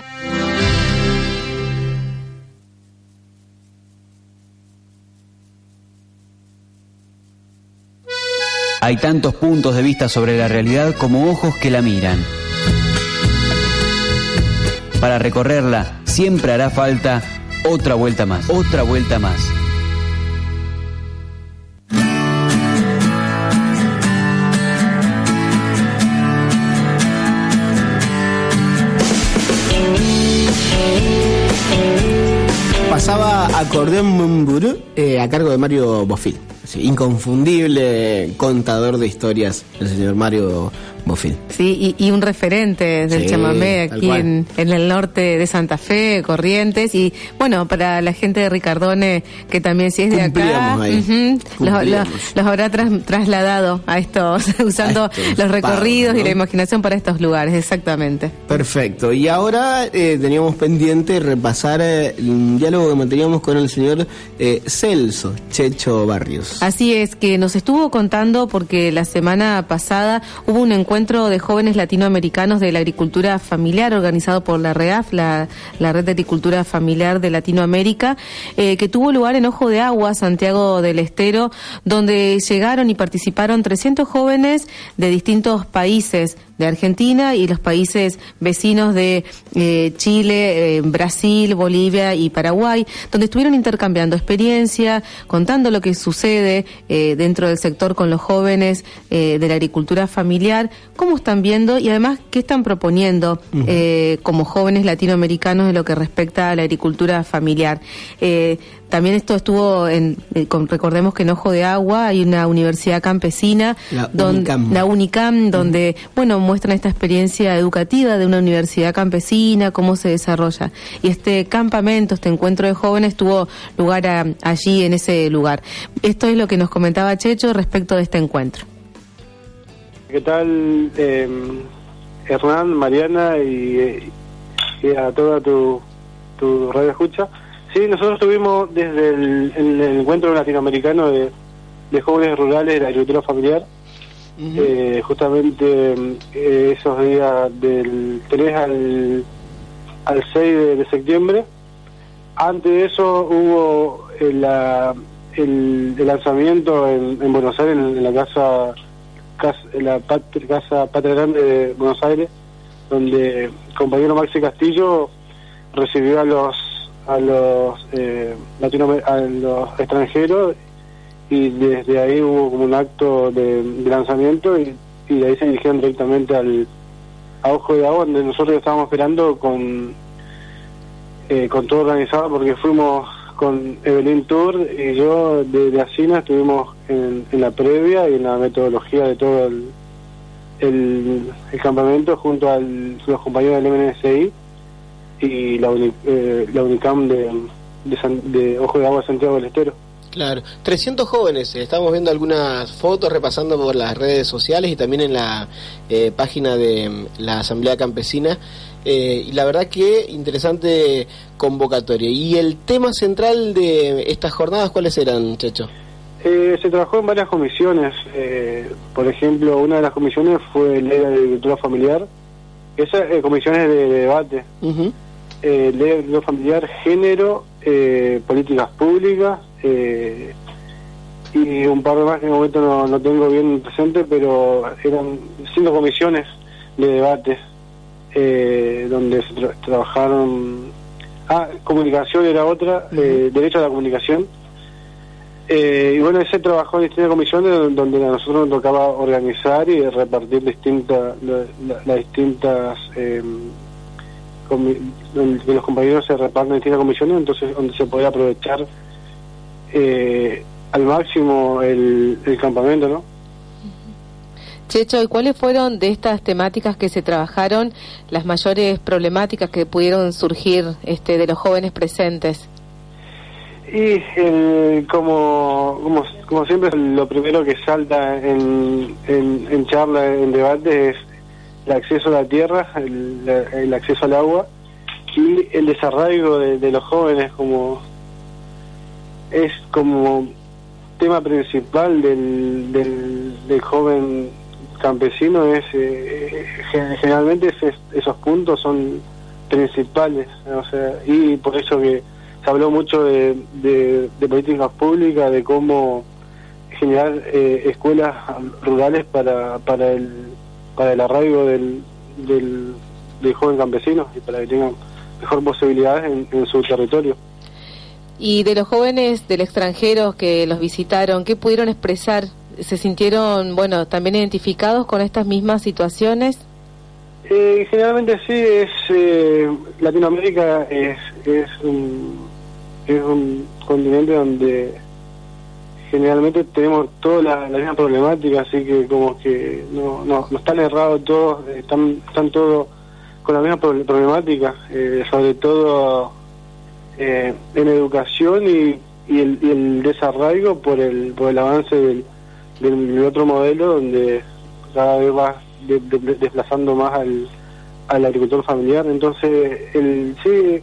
Hay tantos puntos de vista sobre la realidad como ojos que la miran. Para recorrerla siempre hará falta otra vuelta más, otra vuelta más. Pasaba Acordeón Mumburú eh, a cargo de Mario Bofil. Inconfundible contador de historias, el señor Mario Bofil. Sí, y, y un referente del Sí, chamamé aquí en, en el norte de Santa Fe, Corrientes, y bueno, para la gente de Ricardone, que también si es de acá, Cumplíamos ujú, los, Cumplíamos. los- los habrá tras- trasladado a estos, usando estos los recorridos y la imaginación para estos lugares, exactamente. Perfecto. Y ahora eh, teníamos pendiente repasar eh, un diálogo que manteníamos con el señor eh, Celso Checho Barrios. Así es, que nos estuvo contando porque la semana pasada hubo un encuentro de jóvenes latinoamericanos de la agricultura familiar organizado por la REAF, la, la Red de Agricultura Familiar de Latinoamérica, eh, que tuvo lugar en Ojo de Agua, Santiago del Estero, donde llegaron y participaron 300 jóvenes de distintos países de Argentina y los países vecinos de eh, Chile, eh, Brasil, Bolivia y Paraguay, donde estuvieron intercambiando experiencia, contando lo que sucede eh, dentro del sector con los jóvenes de la agricultura familiar, cómo están viendo y además qué están proponiendo como jóvenes latinoamericanos en lo que respecta a la agricultura familiar. Eh, también esto estuvo en, eh, con- recordemos que en Ojo de Agua hay una universidad campesina, La don- Unicam. la UNICAM, donde, bueno, muestran esta experiencia educativa de una universidad campesina, cómo se desarrolla. Y este campamento, este encuentro de jóvenes tuvo lugar a- allí, en ese lugar. Esto es lo que nos comentaba Checho respecto de este encuentro. ¿Qué tal, eh, Hernán, Mariana y, y a toda tu, tu radio escucha? Sí, nosotros tuvimos desde el, el- el encuentro latinoamericano de, de jóvenes rurales de la agricultura familiar, eh, justamente eh, esos días del 3 al, al 6 de, de septiembre. Antes de eso hubo eh, la- el, el lanzamiento en, en Buenos Aires, en, en la casa, casa, en la casa Patria Grande de Buenos Aires, donde el compañero Maxi Castillo recibió a los a los eh, a los extranjeros y desde ahí hubo como un acto de, lanzamiento y, de ahí se dirigieron directamente al a Ojo de Agua donde nosotros estábamos esperando con eh, con todo organizado porque fuimos con Evelyn Tour y yo de, de Asina estuvimos en, en la previa y en la metodología de todo el, el, el campamento junto a los compañeros del MNSI y la, eh, la UNICAM de, de, San- de Ojo de Agua Santiago del Estero. Claro, 300 jóvenes, eh, estamos viendo algunas fotos, repasando por las redes sociales y también en la eh, página de mm, la Asamblea Campesina. eh, y la verdad que interesante convocatoria. ¿Y el tema central de estas jornadas cuáles eran, Checho? Eh, se trabajó en varias comisiones. eh, por ejemplo, una de las comisiones fue Ley de Agricultura Familiar. Esas eh, comisiones de, de debate. Eh, Ley Agricultura Familiar, Género, eh, Políticas Públicas eh, y un par de más que en el momento no, no tengo bien presente, pero eran cinco comisiones de debate eh, donde se tra- trabajaron. Ah, comunicación era otra, eh, derecho a la comunicación. Eh, y bueno, ese trabajó en distintas comisiones don- donde a nosotros nos tocaba organizar y repartir distintas la- la- las distintas eh, que los compañeros se reparten en comisiones, entonces donde se puede aprovechar eh, al máximo el, el campamento, ¿no? Checho, ¿y cuáles fueron de estas temáticas que se trabajaron las mayores problemáticas que pudieron surgir este, de los jóvenes presentes? Y el- como, como, como siempre, lo primero que salta en, en, en charla, en debate, es el acceso a la tierra, el, acceso al agua y el desarraigo de, los jóvenes como es como tema principal del, del, joven campesino es eh, gen- generalmente ese- esos puntos son principales o sea y por eso que se habló mucho de, de, de políticas públicas de cómo generar eh, escuelas rurales para para el para el arraigo del, del, del joven campesino y para que tengan mejor posibilidades en, en su territorio Y de los jóvenes del extranjero que los visitaron, ¿qué pudieron expresar? ¿Se sintieron, bueno, también identificados con estas mismas situaciones? Eh, generalmente sí, es eh, Latinoamérica es, es, un, es un continente donde generalmente tenemos toda la, la misma problemática, así que como que no, no, no están errados todos, están, están todos con la misma proble- problemática, eh, sobre todo eh, en educación y, y, el, y el desarraigo por el, por el avance del, del otro modelo donde cada vez va de- de- desplazando más al, al agricultor familiar. Entonces, el, sí,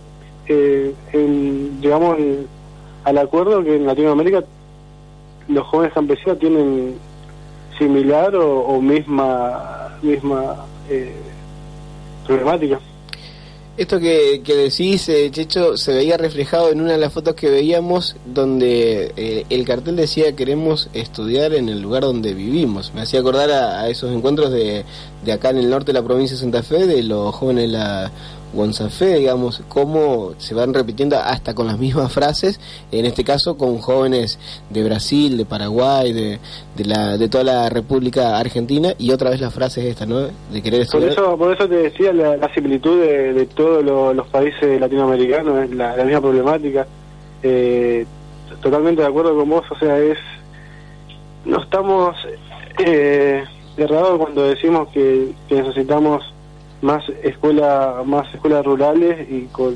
eh, en- llegamos al- al acuerdo que en Latinoamérica los jóvenes campesinos tienen similar o, misma misma eh, problemática. Esto que, que decís, eh, Checho, se veía reflejado en una de las fotos que veíamos donde eh, el cartel decía queremos estudiar en el lugar donde vivimos. Me hacía acordar a, a esos encuentros de, de acá en el norte de la provincia de Santa Fe, de los jóvenes de la Gonzafé, digamos, cómo se van repitiendo hasta con las mismas frases, en este caso con jóvenes de Brasil, de Paraguay, de, de, la, de toda la República Argentina, y otra vez la frase es esta, ¿no? De querer Por estudiar. eso, por eso te decía la, la similitud de, de todos lo- los países latinoamericanos, es la, la misma problemática. Eh, totalmente de acuerdo con vos, o sea, es. No estamos eh, errados cuando decimos que, que necesitamos más escuela, más escuelas rurales y con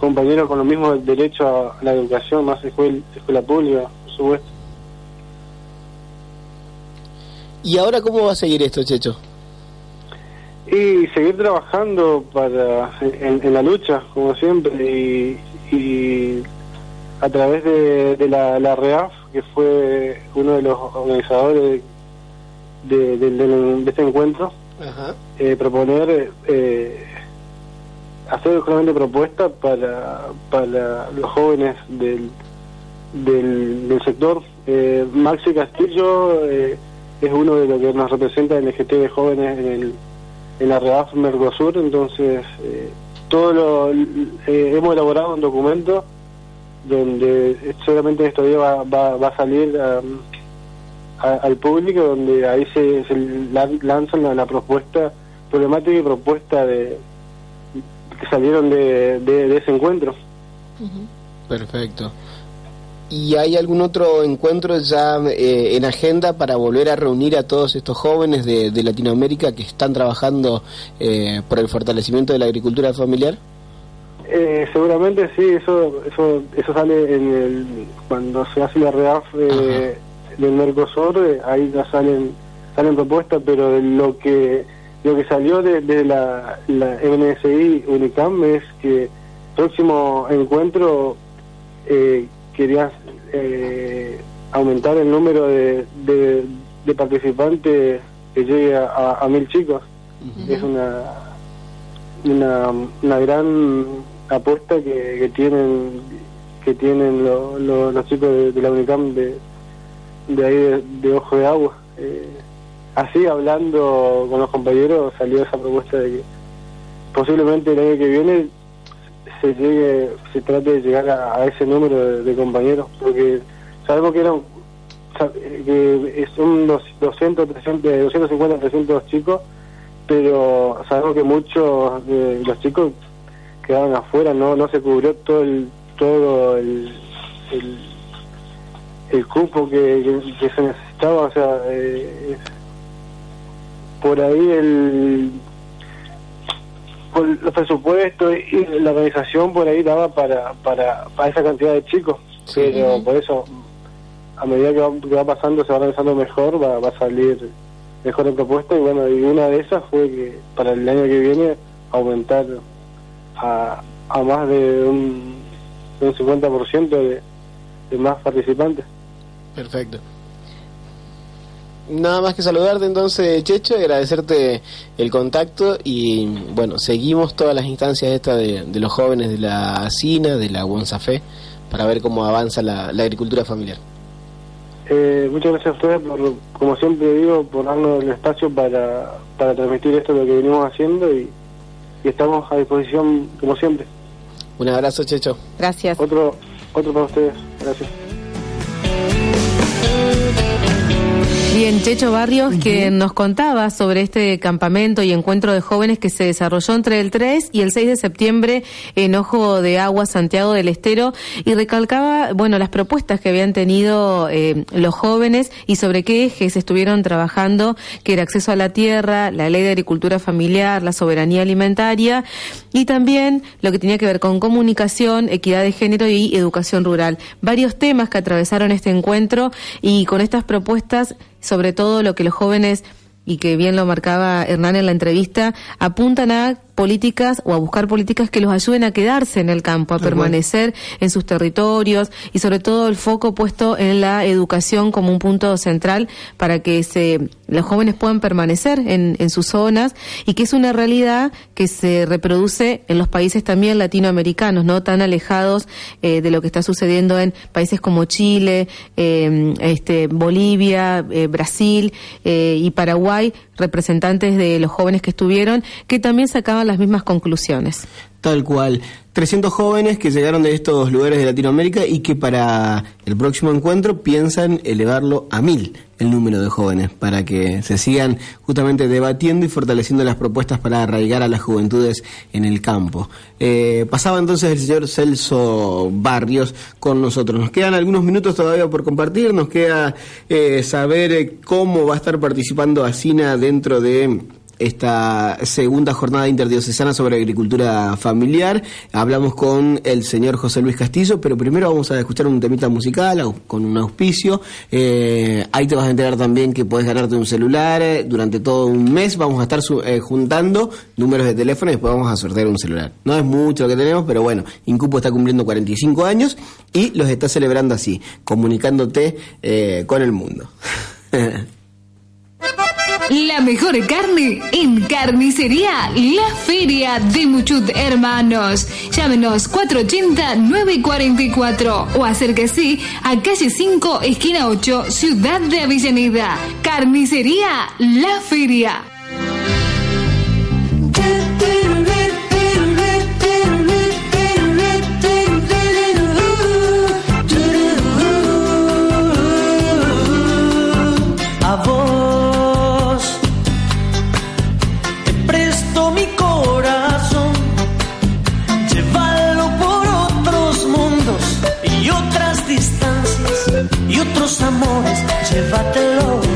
compañeros con los mismos derechos a la educación, más escuela, escuela pública, por supuesto. ¿Y ahora cómo va a seguir esto, Checho? Y seguir trabajando para en, en la lucha, como siempre, y, y a través de, de la, la REAF, que fue uno de los organizadores de, de- de- de este encuentro, eh, proponer, eh, hacer justamente propuestas para, para los jóvenes del, del, del sector. Eh, Maxi Castillo eh, es uno de los que nos representa el LGT de jóvenes en, el, en la REAF Mercosur, entonces eh, todo lo, eh, hemos elaborado un documento donde seguramente estos días va, va, va a salir um, a- al público, donde ahí se, se lan- lanzan la, la propuesta, problemática y propuesta de que salieron de, de, de ese encuentro. Perfecto. ¿Y hay algún otro encuentro ya eh, en agenda para volver a reunir a todos estos jóvenes de, de Latinoamérica que están trabajando eh, por el fortalecimiento de la agricultura familiar? Eh, seguramente sí, eso, eso, eso sale en el, cuando se hace la REAF eh, del Mercosur, eh, ahí ya salen, salen propuestas, pero lo que lo que salió de, de la, la MNSI Unicam es que próximo encuentro eh, querías eh, aumentar el número de, de, de participantes que llegue a, a- a mil chicos. Es una, una, una gran apuesta que, que tienen que tienen lo- lo- los chicos de, de la UNICAM de, de ahí de, Ojo de Agua. Eh, así hablando con los compañeros salió esa propuesta de que posiblemente el año que viene se llegue se trate de llegar a, ese número de, compañeros porque sabemos que eran que son dos- 200 300 250 300 chicos pero sabemos que muchos de los chicos quedaban afuera no no se cubrió todo el todo el, el cupo que, que, que se necesitaba o sea eh, por ahí el por los presupuestos y la organización por ahí daba para para, para esa cantidad de chicos. Pero por eso a medida que va, que va pasando se va organizando mejor va, va a salir mejor en propuesta. Y bueno y una de esas fue que para el año que viene aumentar a, a más de un, de un 50% de, de más participantes Perfecto. Nada más que saludarte entonces, Checho, y agradecerte el contacto y bueno, seguimos todas las instancias estas de, de los jóvenes de la SINA, de la Wonsafé, para ver cómo avanza la, la agricultura familiar. Eh, muchas gracias a ustedes por, como siempre digo, por darnos el espacio para, para transmitir esto lo que venimos haciendo y, y estamos a disposición como siempre. Un abrazo, Checho. Gracias. Otro, otro para ustedes. Gracias. Bien, Checho Barrios, que nos contaba sobre este campamento y encuentro de jóvenes que se desarrolló entre el 3 y el 6 de septiembre en Ojo de Agua, Santiago del Estero, y recalcaba, bueno, las propuestas que habían tenido eh, los jóvenes y sobre qué ejes estuvieron trabajando, que era acceso a la tierra, la ley de agricultura familiar, la soberanía alimentaria, y también lo que tenía que ver con comunicación, equidad de género y educación rural. Varios temas que atravesaron este encuentro y con estas propuestas, sobre todo lo que los jóvenes y que bien lo marcaba Hernán en la entrevista, apuntan a políticas o a buscar políticas que los ayuden a quedarse en el campo, a permanecer en sus territorios y sobre todo el foco puesto en la educación como un punto central para que se, los jóvenes puedan permanecer en, en sus zonas y que es una realidad que se reproduce en los países también latinoamericanos, no tan alejados eh, de lo que está sucediendo en países como Chile, eh, este, Bolivia, eh, Brasil y Paraguay, representantes de los jóvenes que estuvieron, que también sacaban las mismas conclusiones. Tal cual. 300 jóvenes que llegaron de estos lugares de Latinoamérica y que para el próximo encuentro piensan elevarlo a mil el número de jóvenes para que se sigan justamente debatiendo y fortaleciendo las propuestas para arraigar a las juventudes en el campo. Eh, pasaba entonces el señor Celso Barrios con nosotros. Nos quedan algunos minutos todavía por compartir, nos queda eh, saber cómo va a estar participando Asina dentro de esta segunda jornada interdiocesana sobre agricultura familiar. Hablamos con el señor José Luis Castillo, pero primero vamos a escuchar un temita musical con un auspicio. Eh, ahí te vas a enterar también que puedes ganarte un celular. eh, Durante todo un mes vamos a estar su- eh, juntando números de teléfono y después vamos a sortear un celular. No es mucho lo que tenemos, pero bueno, Incupo está cumpliendo 45 años y los está celebrando así, comunicándote eh, con el mundo. La mejor carne en carnicería La Feria de Muchut Hermanos. Llámenos 480-944 o acérquese a calle 5, esquina 8, Ciudad de Avellaneda. Carnicería La Feria. Otros amores.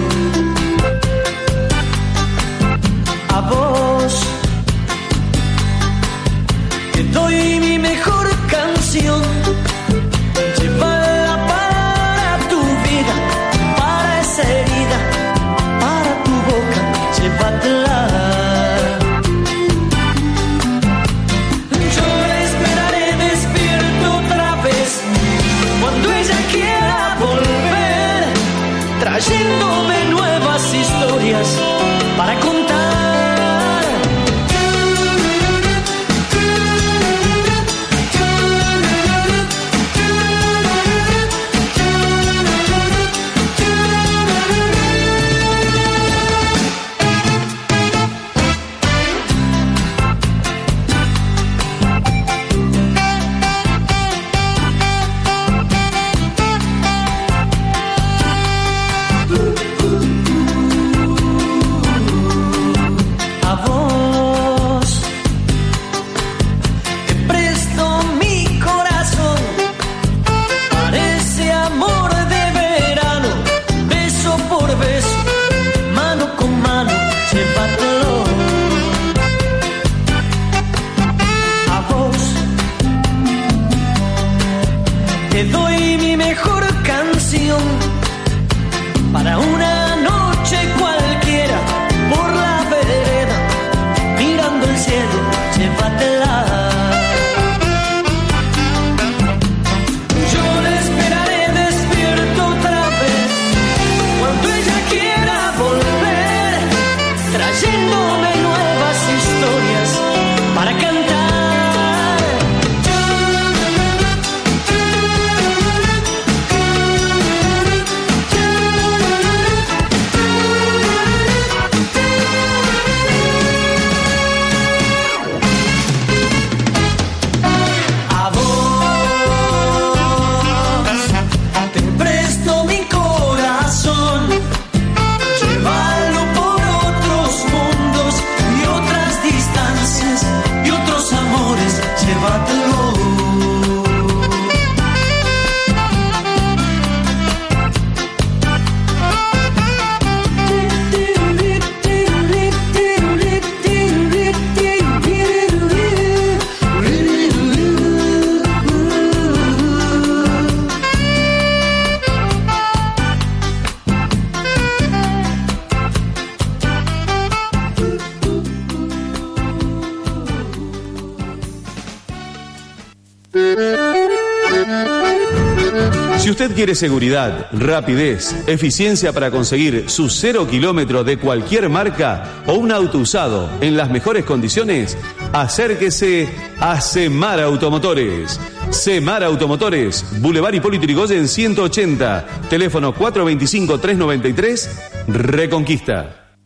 Quiere seguridad, rapidez, eficiencia para conseguir su cero kilómetro de cualquier marca o un auto usado en las mejores condiciones, acérquese a Semar Automotores. Semar Automotores, Boulevard Hipólito Yrigoyen 180, teléfono 425-393, Reconquista.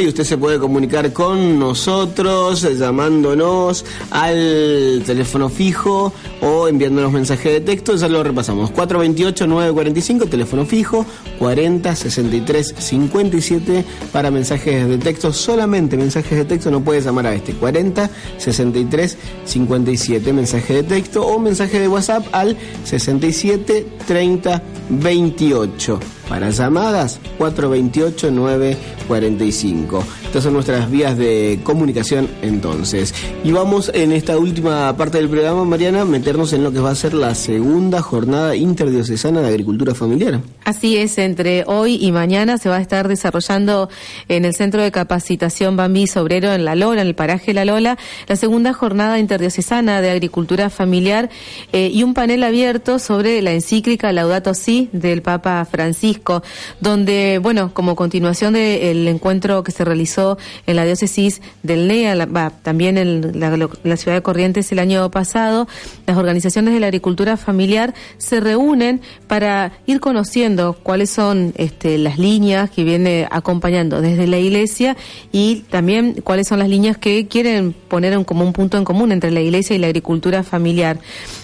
Y usted se puede comunicar con nosotros llamándonos al teléfono fijo o enviándonos mensaje de texto. Ya lo repasamos. 428-945, teléfono fijo, 40 63 57 para mensajes de texto. Solamente mensajes de texto, no puedes llamar a este. 40 63 57 mensaje de texto o mensaje de WhatsApp al 67 30 28. Para llamadas, 428-945. Estas son nuestras vías de comunicación entonces. Y vamos en esta última parte del programa, Mariana, meternos en lo que va a ser la segunda jornada interdiocesana de agricultura familiar. Así es, entre hoy y mañana se va a estar desarrollando en el Centro de Capacitación Bambi Sobrero en La Lola, en el paraje La Lola, la segunda jornada interdiocesana de agricultura familiar eh, y un panel abierto sobre la encíclica Laudato Si del Papa Francisco, donde, bueno, como continuación del encuentro que se realizó en la diócesis del NEA, la- también en la, la ciudad de Corrientes el año pasado, las organizaciones de la agricultura familiar se reúnen para ir conociendo cuáles son este, las líneas que viene acompañando desde la iglesia y también cuáles son las líneas que quieren poner en como un punto en común entre la iglesia y la agricultura familiar.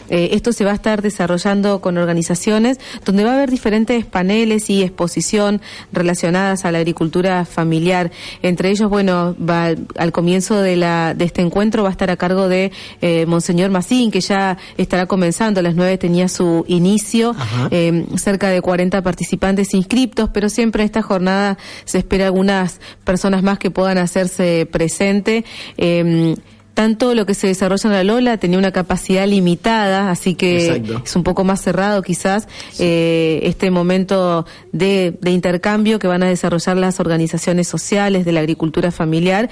Eh, esto se va a estar desarrollando con organizaciones donde va a haber diferentes paneles y exposición relacionadas a la agricultura familiar. Entre ellos, bueno, va, al comienzo de, la, de este encuentro va a estar a cargo de eh, Monseñor Massín, que ya estará comenzando. A las nueve tenía su inicio, eh, cerca de 40 participantes inscriptos, pero siempre en esta jornada se espera algunas personas más que puedan hacerse presente. Eh, tanto lo que se desarrolla en la Lola tenía una capacidad limitada, así que Exacto. es un poco más cerrado quizás eh, este momento de, de intercambio que van a desarrollar las organizaciones sociales de la agricultura familiar,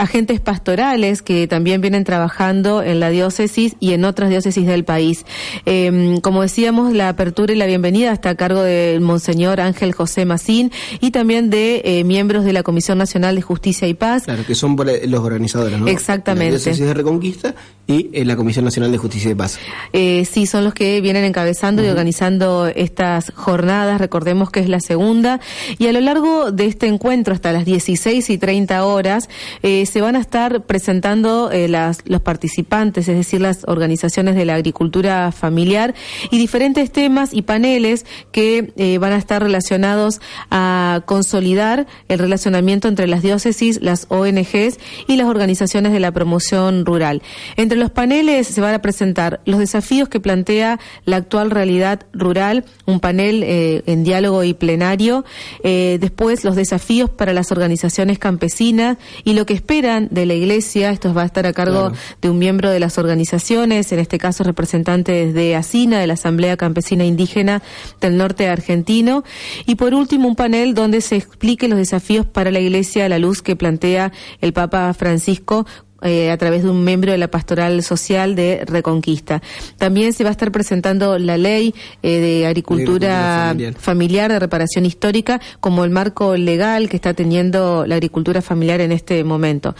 agentes pastorales que también vienen trabajando en la diócesis y en otras diócesis del país. Eh, como decíamos, la apertura y la bienvenida está a cargo del Monseñor Ángel José Macín y también de eh, miembros de la Comisión Nacional de Justicia y Paz. Claro, que son los organizadores, ¿no? Exactamente. La diócesis de Reconquista y eh, la Comisión Nacional de Justicia y Paz. Eh, sí, son los que vienen encabezando y organizando estas jornadas. Recordemos que es la segunda. Y a lo largo de este encuentro, hasta las 16 y 30 horas, eh, se van a estar presentando eh, las, los participantes, es decir, las organizaciones de la agricultura familiar y diferentes temas y paneles que eh, van a estar relacionados a consolidar el relacionamiento entre las diócesis, las ONGs y las organizaciones de la promoción rural. Entre los paneles se van a presentar los desafíos que plantea la actual realidad rural, un panel eh, en diálogo y plenario, después los desafíos para las organizaciones campesinas y lo que esperan de la iglesia, esto va a estar a cargo Claro. de un miembro de las organizaciones, en este caso representantes de ASINA, de la Asamblea Campesina Indígena del Norte Argentino, y por último un panel donde se explique los desafíos para la iglesia a la luz que plantea el Papa Francisco eh, a través de un miembro de la Pastoral Social de Reconquista. También se va a estar presentando la ley eh, de agricultura familiar. familiar. de reparación histórica como el marco legal que está teniendo la agricultura familiar en este momento.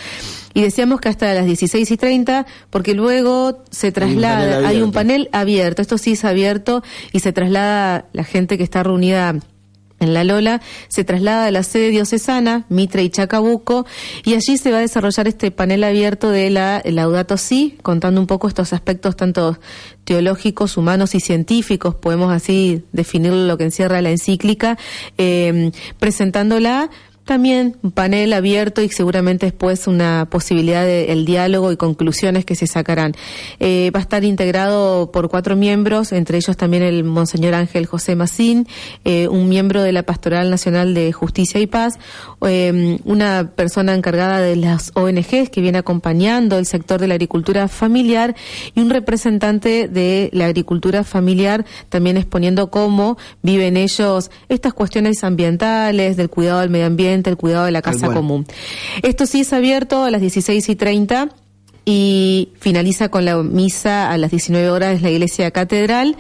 Y decíamos que hasta las 16 y 30, porque luego se traslada, panel hay un abierto. panel abierto, esto sí es abierto y se traslada la gente que está reunida en La Lola, se traslada a la sede diocesana, Mitre y Chacabuco, y allí se va a desarrollar este panel abierto de la Laudato Si, contando un poco estos aspectos tanto teológicos, humanos y científicos, podemos así definir lo que encierra la encíclica, eh, presentándola también un panel abierto y seguramente después una posibilidad del diálogo y conclusiones que se sacarán. Eh, va a estar integrado por cuatro miembros, entre ellos también el Monseñor Ángel José Macín, eh, un miembro de la Pastoral Nacional de Justicia y Paz, eh, una persona encargada de las ONGs que viene acompañando el sector de la agricultura familiar y un representante de la agricultura familiar también exponiendo cómo viven ellos estas cuestiones ambientales, del cuidado del medio ambiente, el cuidado de la casa común. Esto sí es abierto a las 16 y 30 y finaliza con la misa a las 19 horas en la iglesia catedral.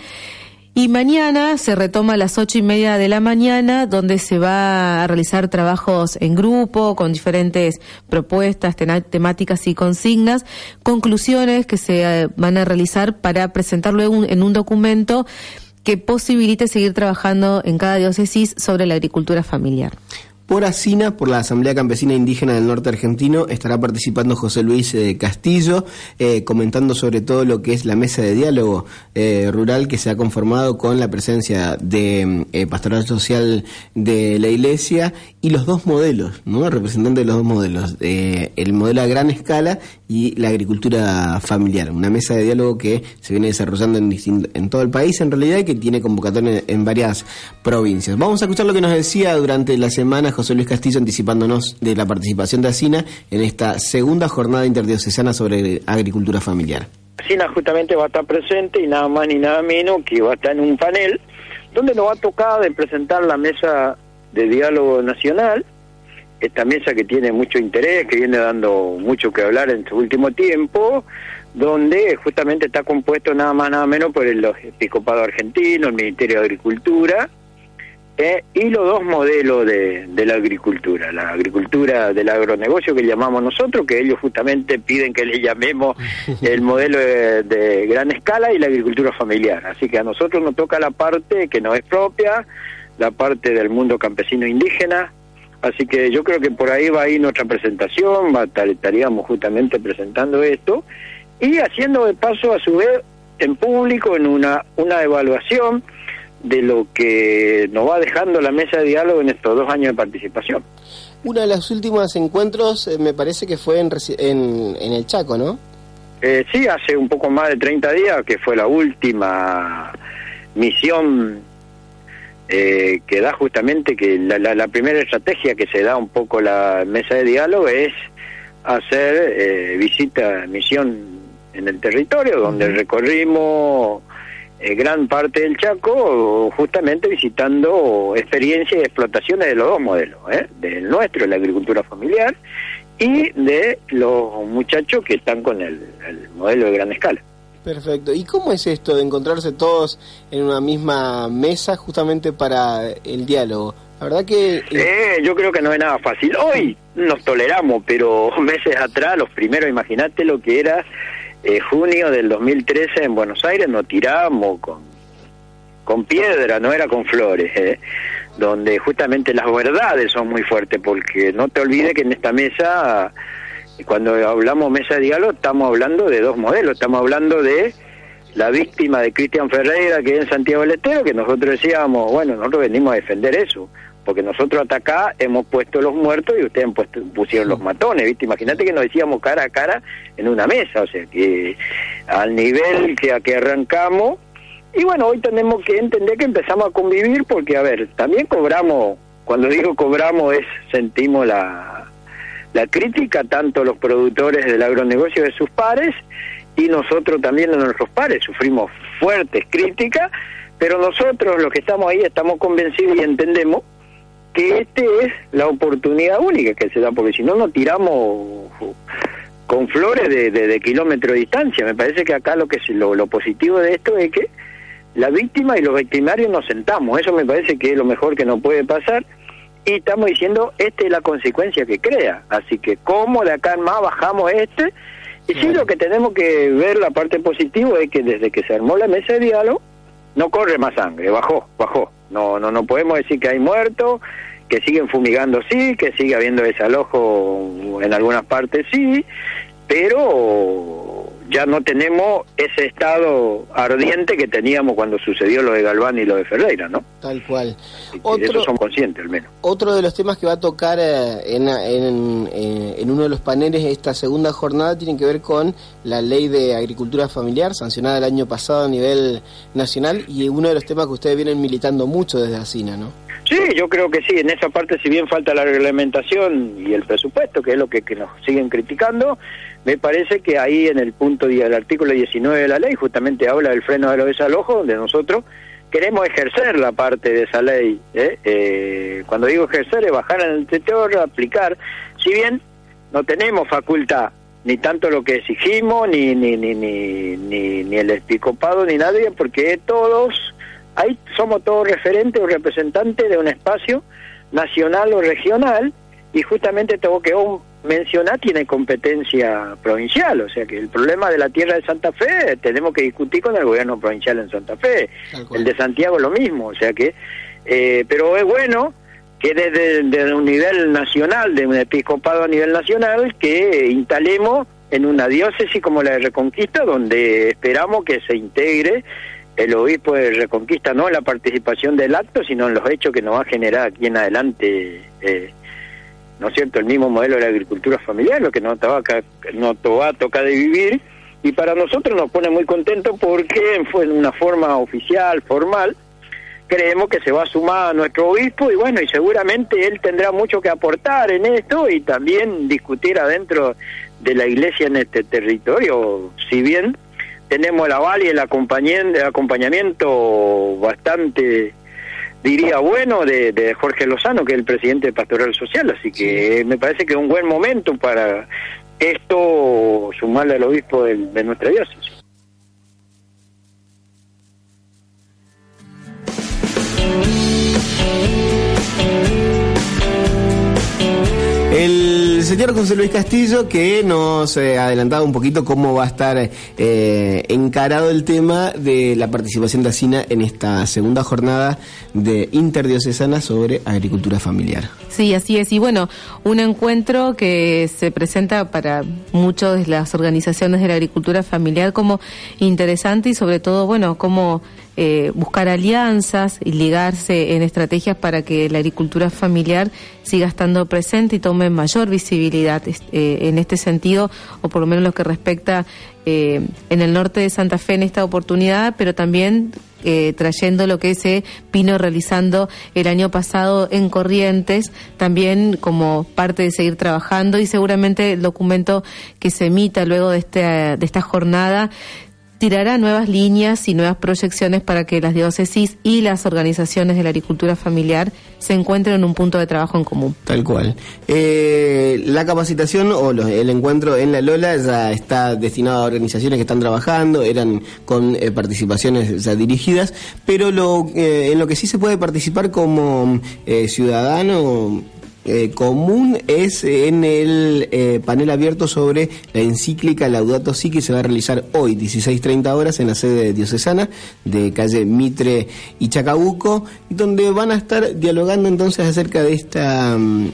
Y mañana se retoma a las ocho y media de la mañana, donde se va a realizar trabajos en grupo, con diferentes propuestas, temáticas y consignas, conclusiones que se eh, van a realizar para presentarlo en un documento que posibilite seguir trabajando en cada diócesis sobre la agricultura familiar. Por Asina, por la Asamblea Campesina Indígena del Norte Argentino, estará participando José Luis eh, Castillo, eh, comentando sobre todo lo que es la mesa de diálogo eh, rural que se ha conformado con la presencia de Pastoral Social de la Iglesia y los dos modelos, ¿no? Representantes de los dos modelos, el modelo a gran escala y la agricultura familiar. Una mesa de diálogo que se viene desarrollando en, en todo el país en realidad y que tiene convocatoria en, varias provincias. Vamos a escuchar lo que nos decía durante la semana José Luis Castillo anticipándonos de la participación de ASINA en esta segunda jornada interdiocesana sobre agricultura familiar. ASINA justamente va a estar presente y nada más ni nada menos que va a estar en un panel donde nos va a tocar de presentar la mesa de diálogo nacional, esta mesa que tiene mucho interés, que viene dando mucho que hablar en su último tiempo, donde justamente está compuesto nada más nada menos por el episcopado argentino, el Ministerio de Agricultura, ¿eh? y los dos modelos de, la agricultura, la agricultura del agronegocio que llamamos nosotros, que ellos justamente piden que le llamemos el modelo de, gran escala y la agricultura familiar. Así que a nosotros nos toca la parte que no es propia, la parte del mundo campesino indígena, así que yo creo que por ahí va a ir nuestra presentación, va, estaríamos justamente presentando esto y haciendo de paso a su vez en público en una, una evaluación de lo que nos va dejando la mesa de diálogo en estos dos años de participación. Uno de los últimos encuentros eh, me parece que fue en, en, el Chaco, ¿no? Eh, sí, hace un poco más de 30 días, que fue la última misión eh, que da justamente que la, la, primera estrategia que se da un poco la mesa de diálogo es hacer eh, visita, misión en el territorio, donde recorrimos eh, gran parte del Chaco justamente visitando experiencias y explotaciones de los dos modelos, ¿eh? del nuestro, la agricultura familiar, y de los muchachos que están con el, modelo de gran escala. Perfecto. ¿Y cómo es esto de encontrarse todos en una misma mesa justamente para el diálogo? La verdad que... Eh, yo creo que no es nada fácil. Hoy nos toleramos, pero meses atrás, los primeros, imagínate lo que era eh, junio del 2013 en Buenos Aires nos tiramos con, con piedra, no era con flores, eh, donde justamente las verdades son muy fuertes, porque no te olvides que en esta mesa, cuando hablamos mesa de diálogo, estamos hablando de dos modelos, estamos hablando de la víctima de Cristian Ferreira, que es en Santiago del Estero, que nosotros decíamos, bueno, nosotros venimos a defender eso. Porque nosotros hasta acá hemos puesto los muertos y ustedes puesto, pusieron los matones, ¿viste? Imagínate que nos decíamos cara a cara en una mesa, o sea, que al nivel que, a que arrancamos, y bueno, hoy tenemos que entender que empezamos a convivir porque, a ver, también cobramos, cuando digo cobramos es, sentimos la, la crítica, tanto los productores del agronegocio de sus pares, y nosotros también de nuestros pares sufrimos fuertes críticas, pero nosotros los que estamos ahí estamos convencidos y entendemos que este es la oportunidad única que se da, porque si no, no tiramos con flores de, de, kilómetro de distancia. Me parece que acá lo que es lo, lo, positivo de esto es que la víctima y los victimarios nos sentamos. Eso me parece que es lo mejor que nos puede pasar. Y estamos diciendo, esta es la consecuencia que crea. Así que, ¿cómo de acá en más bajamos este? Y sí, lo que tenemos que ver, la parte positiva, es que desde que se armó la mesa de diálogo, no corre más sangre, bajó, bajó. No, no, no podemos decir que hay muertos, que siguen fumigando sí, que sigue habiendo desalojo en algunas partes sí, pero ya no tenemos ese estado ardiente que teníamos cuando sucedió lo de Galván y lo de Ferreira, ¿no? Tal cual. Y de eso son conscientes al menos. Otro de los temas que va a tocar eh, en, en, eh, en uno de los paneles de esta segunda jornada tiene que ver con la ley de agricultura familiar sancionada el año pasado a nivel nacional y uno de los temas que ustedes vienen militando mucho desde ASINA, ¿no? Sí, yo creo que sí, en esa parte si bien falta la reglamentación y el presupuesto, que es lo que, que nos siguen criticando, me parece que ahí en el punto del artículo 19 de la ley justamente habla del freno de los desalojos, donde nosotros queremos ejercer la parte de esa ley. ¿eh? Eh, cuando digo ejercer es bajar en el aplicar. Si bien no tenemos facultad, ni tanto lo que exigimos, ni, ni, ni, ni, ni, ni el episcopado, ni nadie, porque todos ahí somos todos referentes o representantes de un espacio nacional o regional y justamente tengo que mencionar tiene competencia provincial, o sea que el problema de la tierra de Santa Fe tenemos que discutir con el gobierno provincial en Santa Fe, el de Santiago lo mismo, o sea que, eh, pero es bueno que desde, desde un nivel nacional, de un episcopado a nivel nacional, que instalemos en una diócesis como la de Reconquista, donde esperamos que se integre el obispo de Reconquista no en la participación del acto, sino en los hechos que nos va a generar aquí en adelante, eh, ¿no es cierto?, el mismo modelo de la agricultura familiar, lo que nos, va a de vivir, y para nosotros nos pone muy contentos porque fue en una forma oficial, formal, creemos que se va a sumar a nuestro obispo y bueno, y seguramente él tendrá mucho que aportar en esto y también discutir adentro de la iglesia en este territorio, si bien tenemos el aval y el acompañamiento bastante, diría, bueno de, Jorge Lozano, que es el presidente de Pastoral Social, así que me parece que es un buen momento para esto sumarle al obispo de, de nuestra diócesis. El señor José Luis Castillo que nos eh, adelantaba un poquito cómo va a estar eh, encarado el tema de la participación de ASINA en esta segunda jornada de interdiocesana sobre agricultura familiar. Sí, así es. Y bueno, un encuentro que se presenta para muchas de las organizaciones de la agricultura familiar como interesante y sobre todo, bueno, como eh, buscar alianzas y ligarse en estrategias para que la agricultura familiar siga estando presente y tome mayor visibilidad eh, en este sentido, o por lo menos lo que respecta eh, en el norte de Santa Fe en esta oportunidad, pero también trayendo lo que se vino realizando el año pasado en Corrientes, también como parte de seguir trabajando y seguramente el documento que se emita luego de, este, de esta jornada tirará nuevas líneas y nuevas proyecciones para que las diócesis y las organizaciones de la agricultura familiar se encuentren en un punto de trabajo en común. Tal cual. Eh, la capacitación o el encuentro en la Lola ya está destinado a organizaciones que están trabajando, eran con eh, participaciones ya dirigidas, pero lo, eh, en lo que sí se puede participar como ciudadano eh, común es en el eh, panel abierto sobre la encíclica Laudato Si que se va a realizar hoy, 16.30 horas, en la sede diocesana de calle Mitre y Chacabuco, donde van a estar dialogando entonces acerca de estas mm,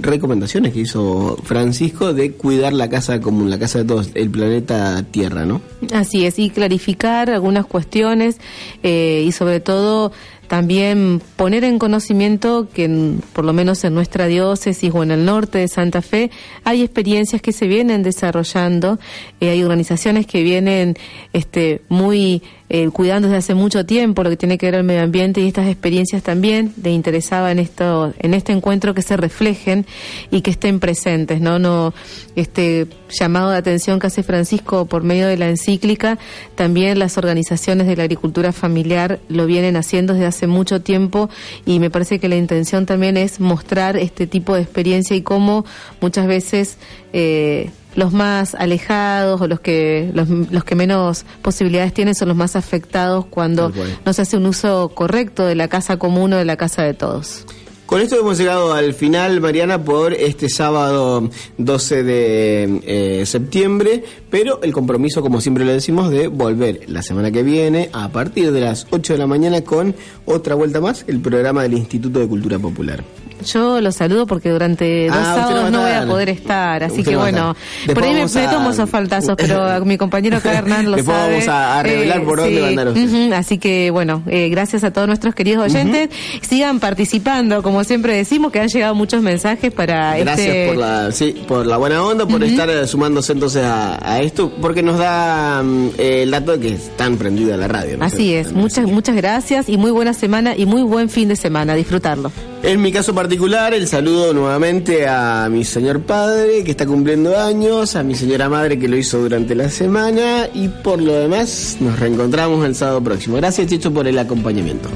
recomendaciones que hizo Francisco de cuidar la casa común, la casa de todos, el planeta Tierra, ¿no? Así es, y clarificar algunas cuestiones eh, y sobre todo también poner en conocimiento que por lo menos en nuestra diócesis o en el norte de Santa Fe hay experiencias que se vienen desarrollando, eh, hay organizaciones que vienen este, muy eh, cuidando desde hace mucho tiempo lo que tiene que ver el medio ambiente y estas experiencias también le interesaba en esto en este encuentro que se reflejen y que estén presentes no no este llamado de atención que hace Francisco por medio de la encíclica también las organizaciones de la agricultura familiar lo vienen haciendo desde hace mucho tiempo y me parece que la intención también es mostrar este tipo de experiencia y cómo muchas veces eh, los más alejados o los que los, los, que menos posibilidades tienen son los más afectados cuando no se hace un uso correcto de la casa común o de la casa de todos. Con esto hemos llegado al final, Mariana, por este sábado 12 de eh, septiembre, pero el compromiso, como siempre lo decimos, de volver la semana que viene a partir de las 8 de la mañana con otra vuelta más, el programa del Instituto de Cultura Popular. Yo los saludo porque durante dos Ah, no sábados no voy a poder estar, así Usted que no bueno, por ahí me, a- tomo esos faltazos, pero mi compañero acá Hernán lo Después sabe. vamos a- a revelar por dónde va a andar usted. ujú, así que bueno, eh, gracias a todos nuestros queridos oyentes. Sigan participando, como siempre decimos, que han llegado muchos mensajes para Gracias este... por la sí, por la buena onda, por estar eh, sumándose entonces a, a esto, porque nos da mm, eh, el dato de que están prendida la radio. ¿no? Así es, muchas muchas gracias y muy buena semana y muy buen fin de semana, disfrutarlo. En mi caso particular, el saludo nuevamente a mi señor padre que está cumpliendo años, a mi señora madre que lo hizo durante la semana y por lo demás nos reencontramos el sábado próximo. Gracias Chicho por el acompañamiento.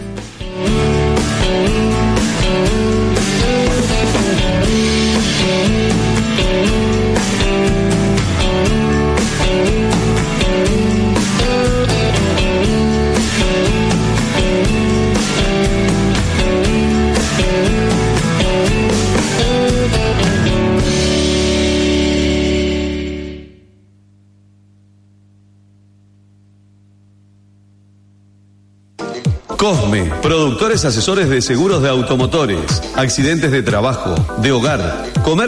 Cosme, productores asesores de seguros de automotores, accidentes de trabajo, de hogar, comercio.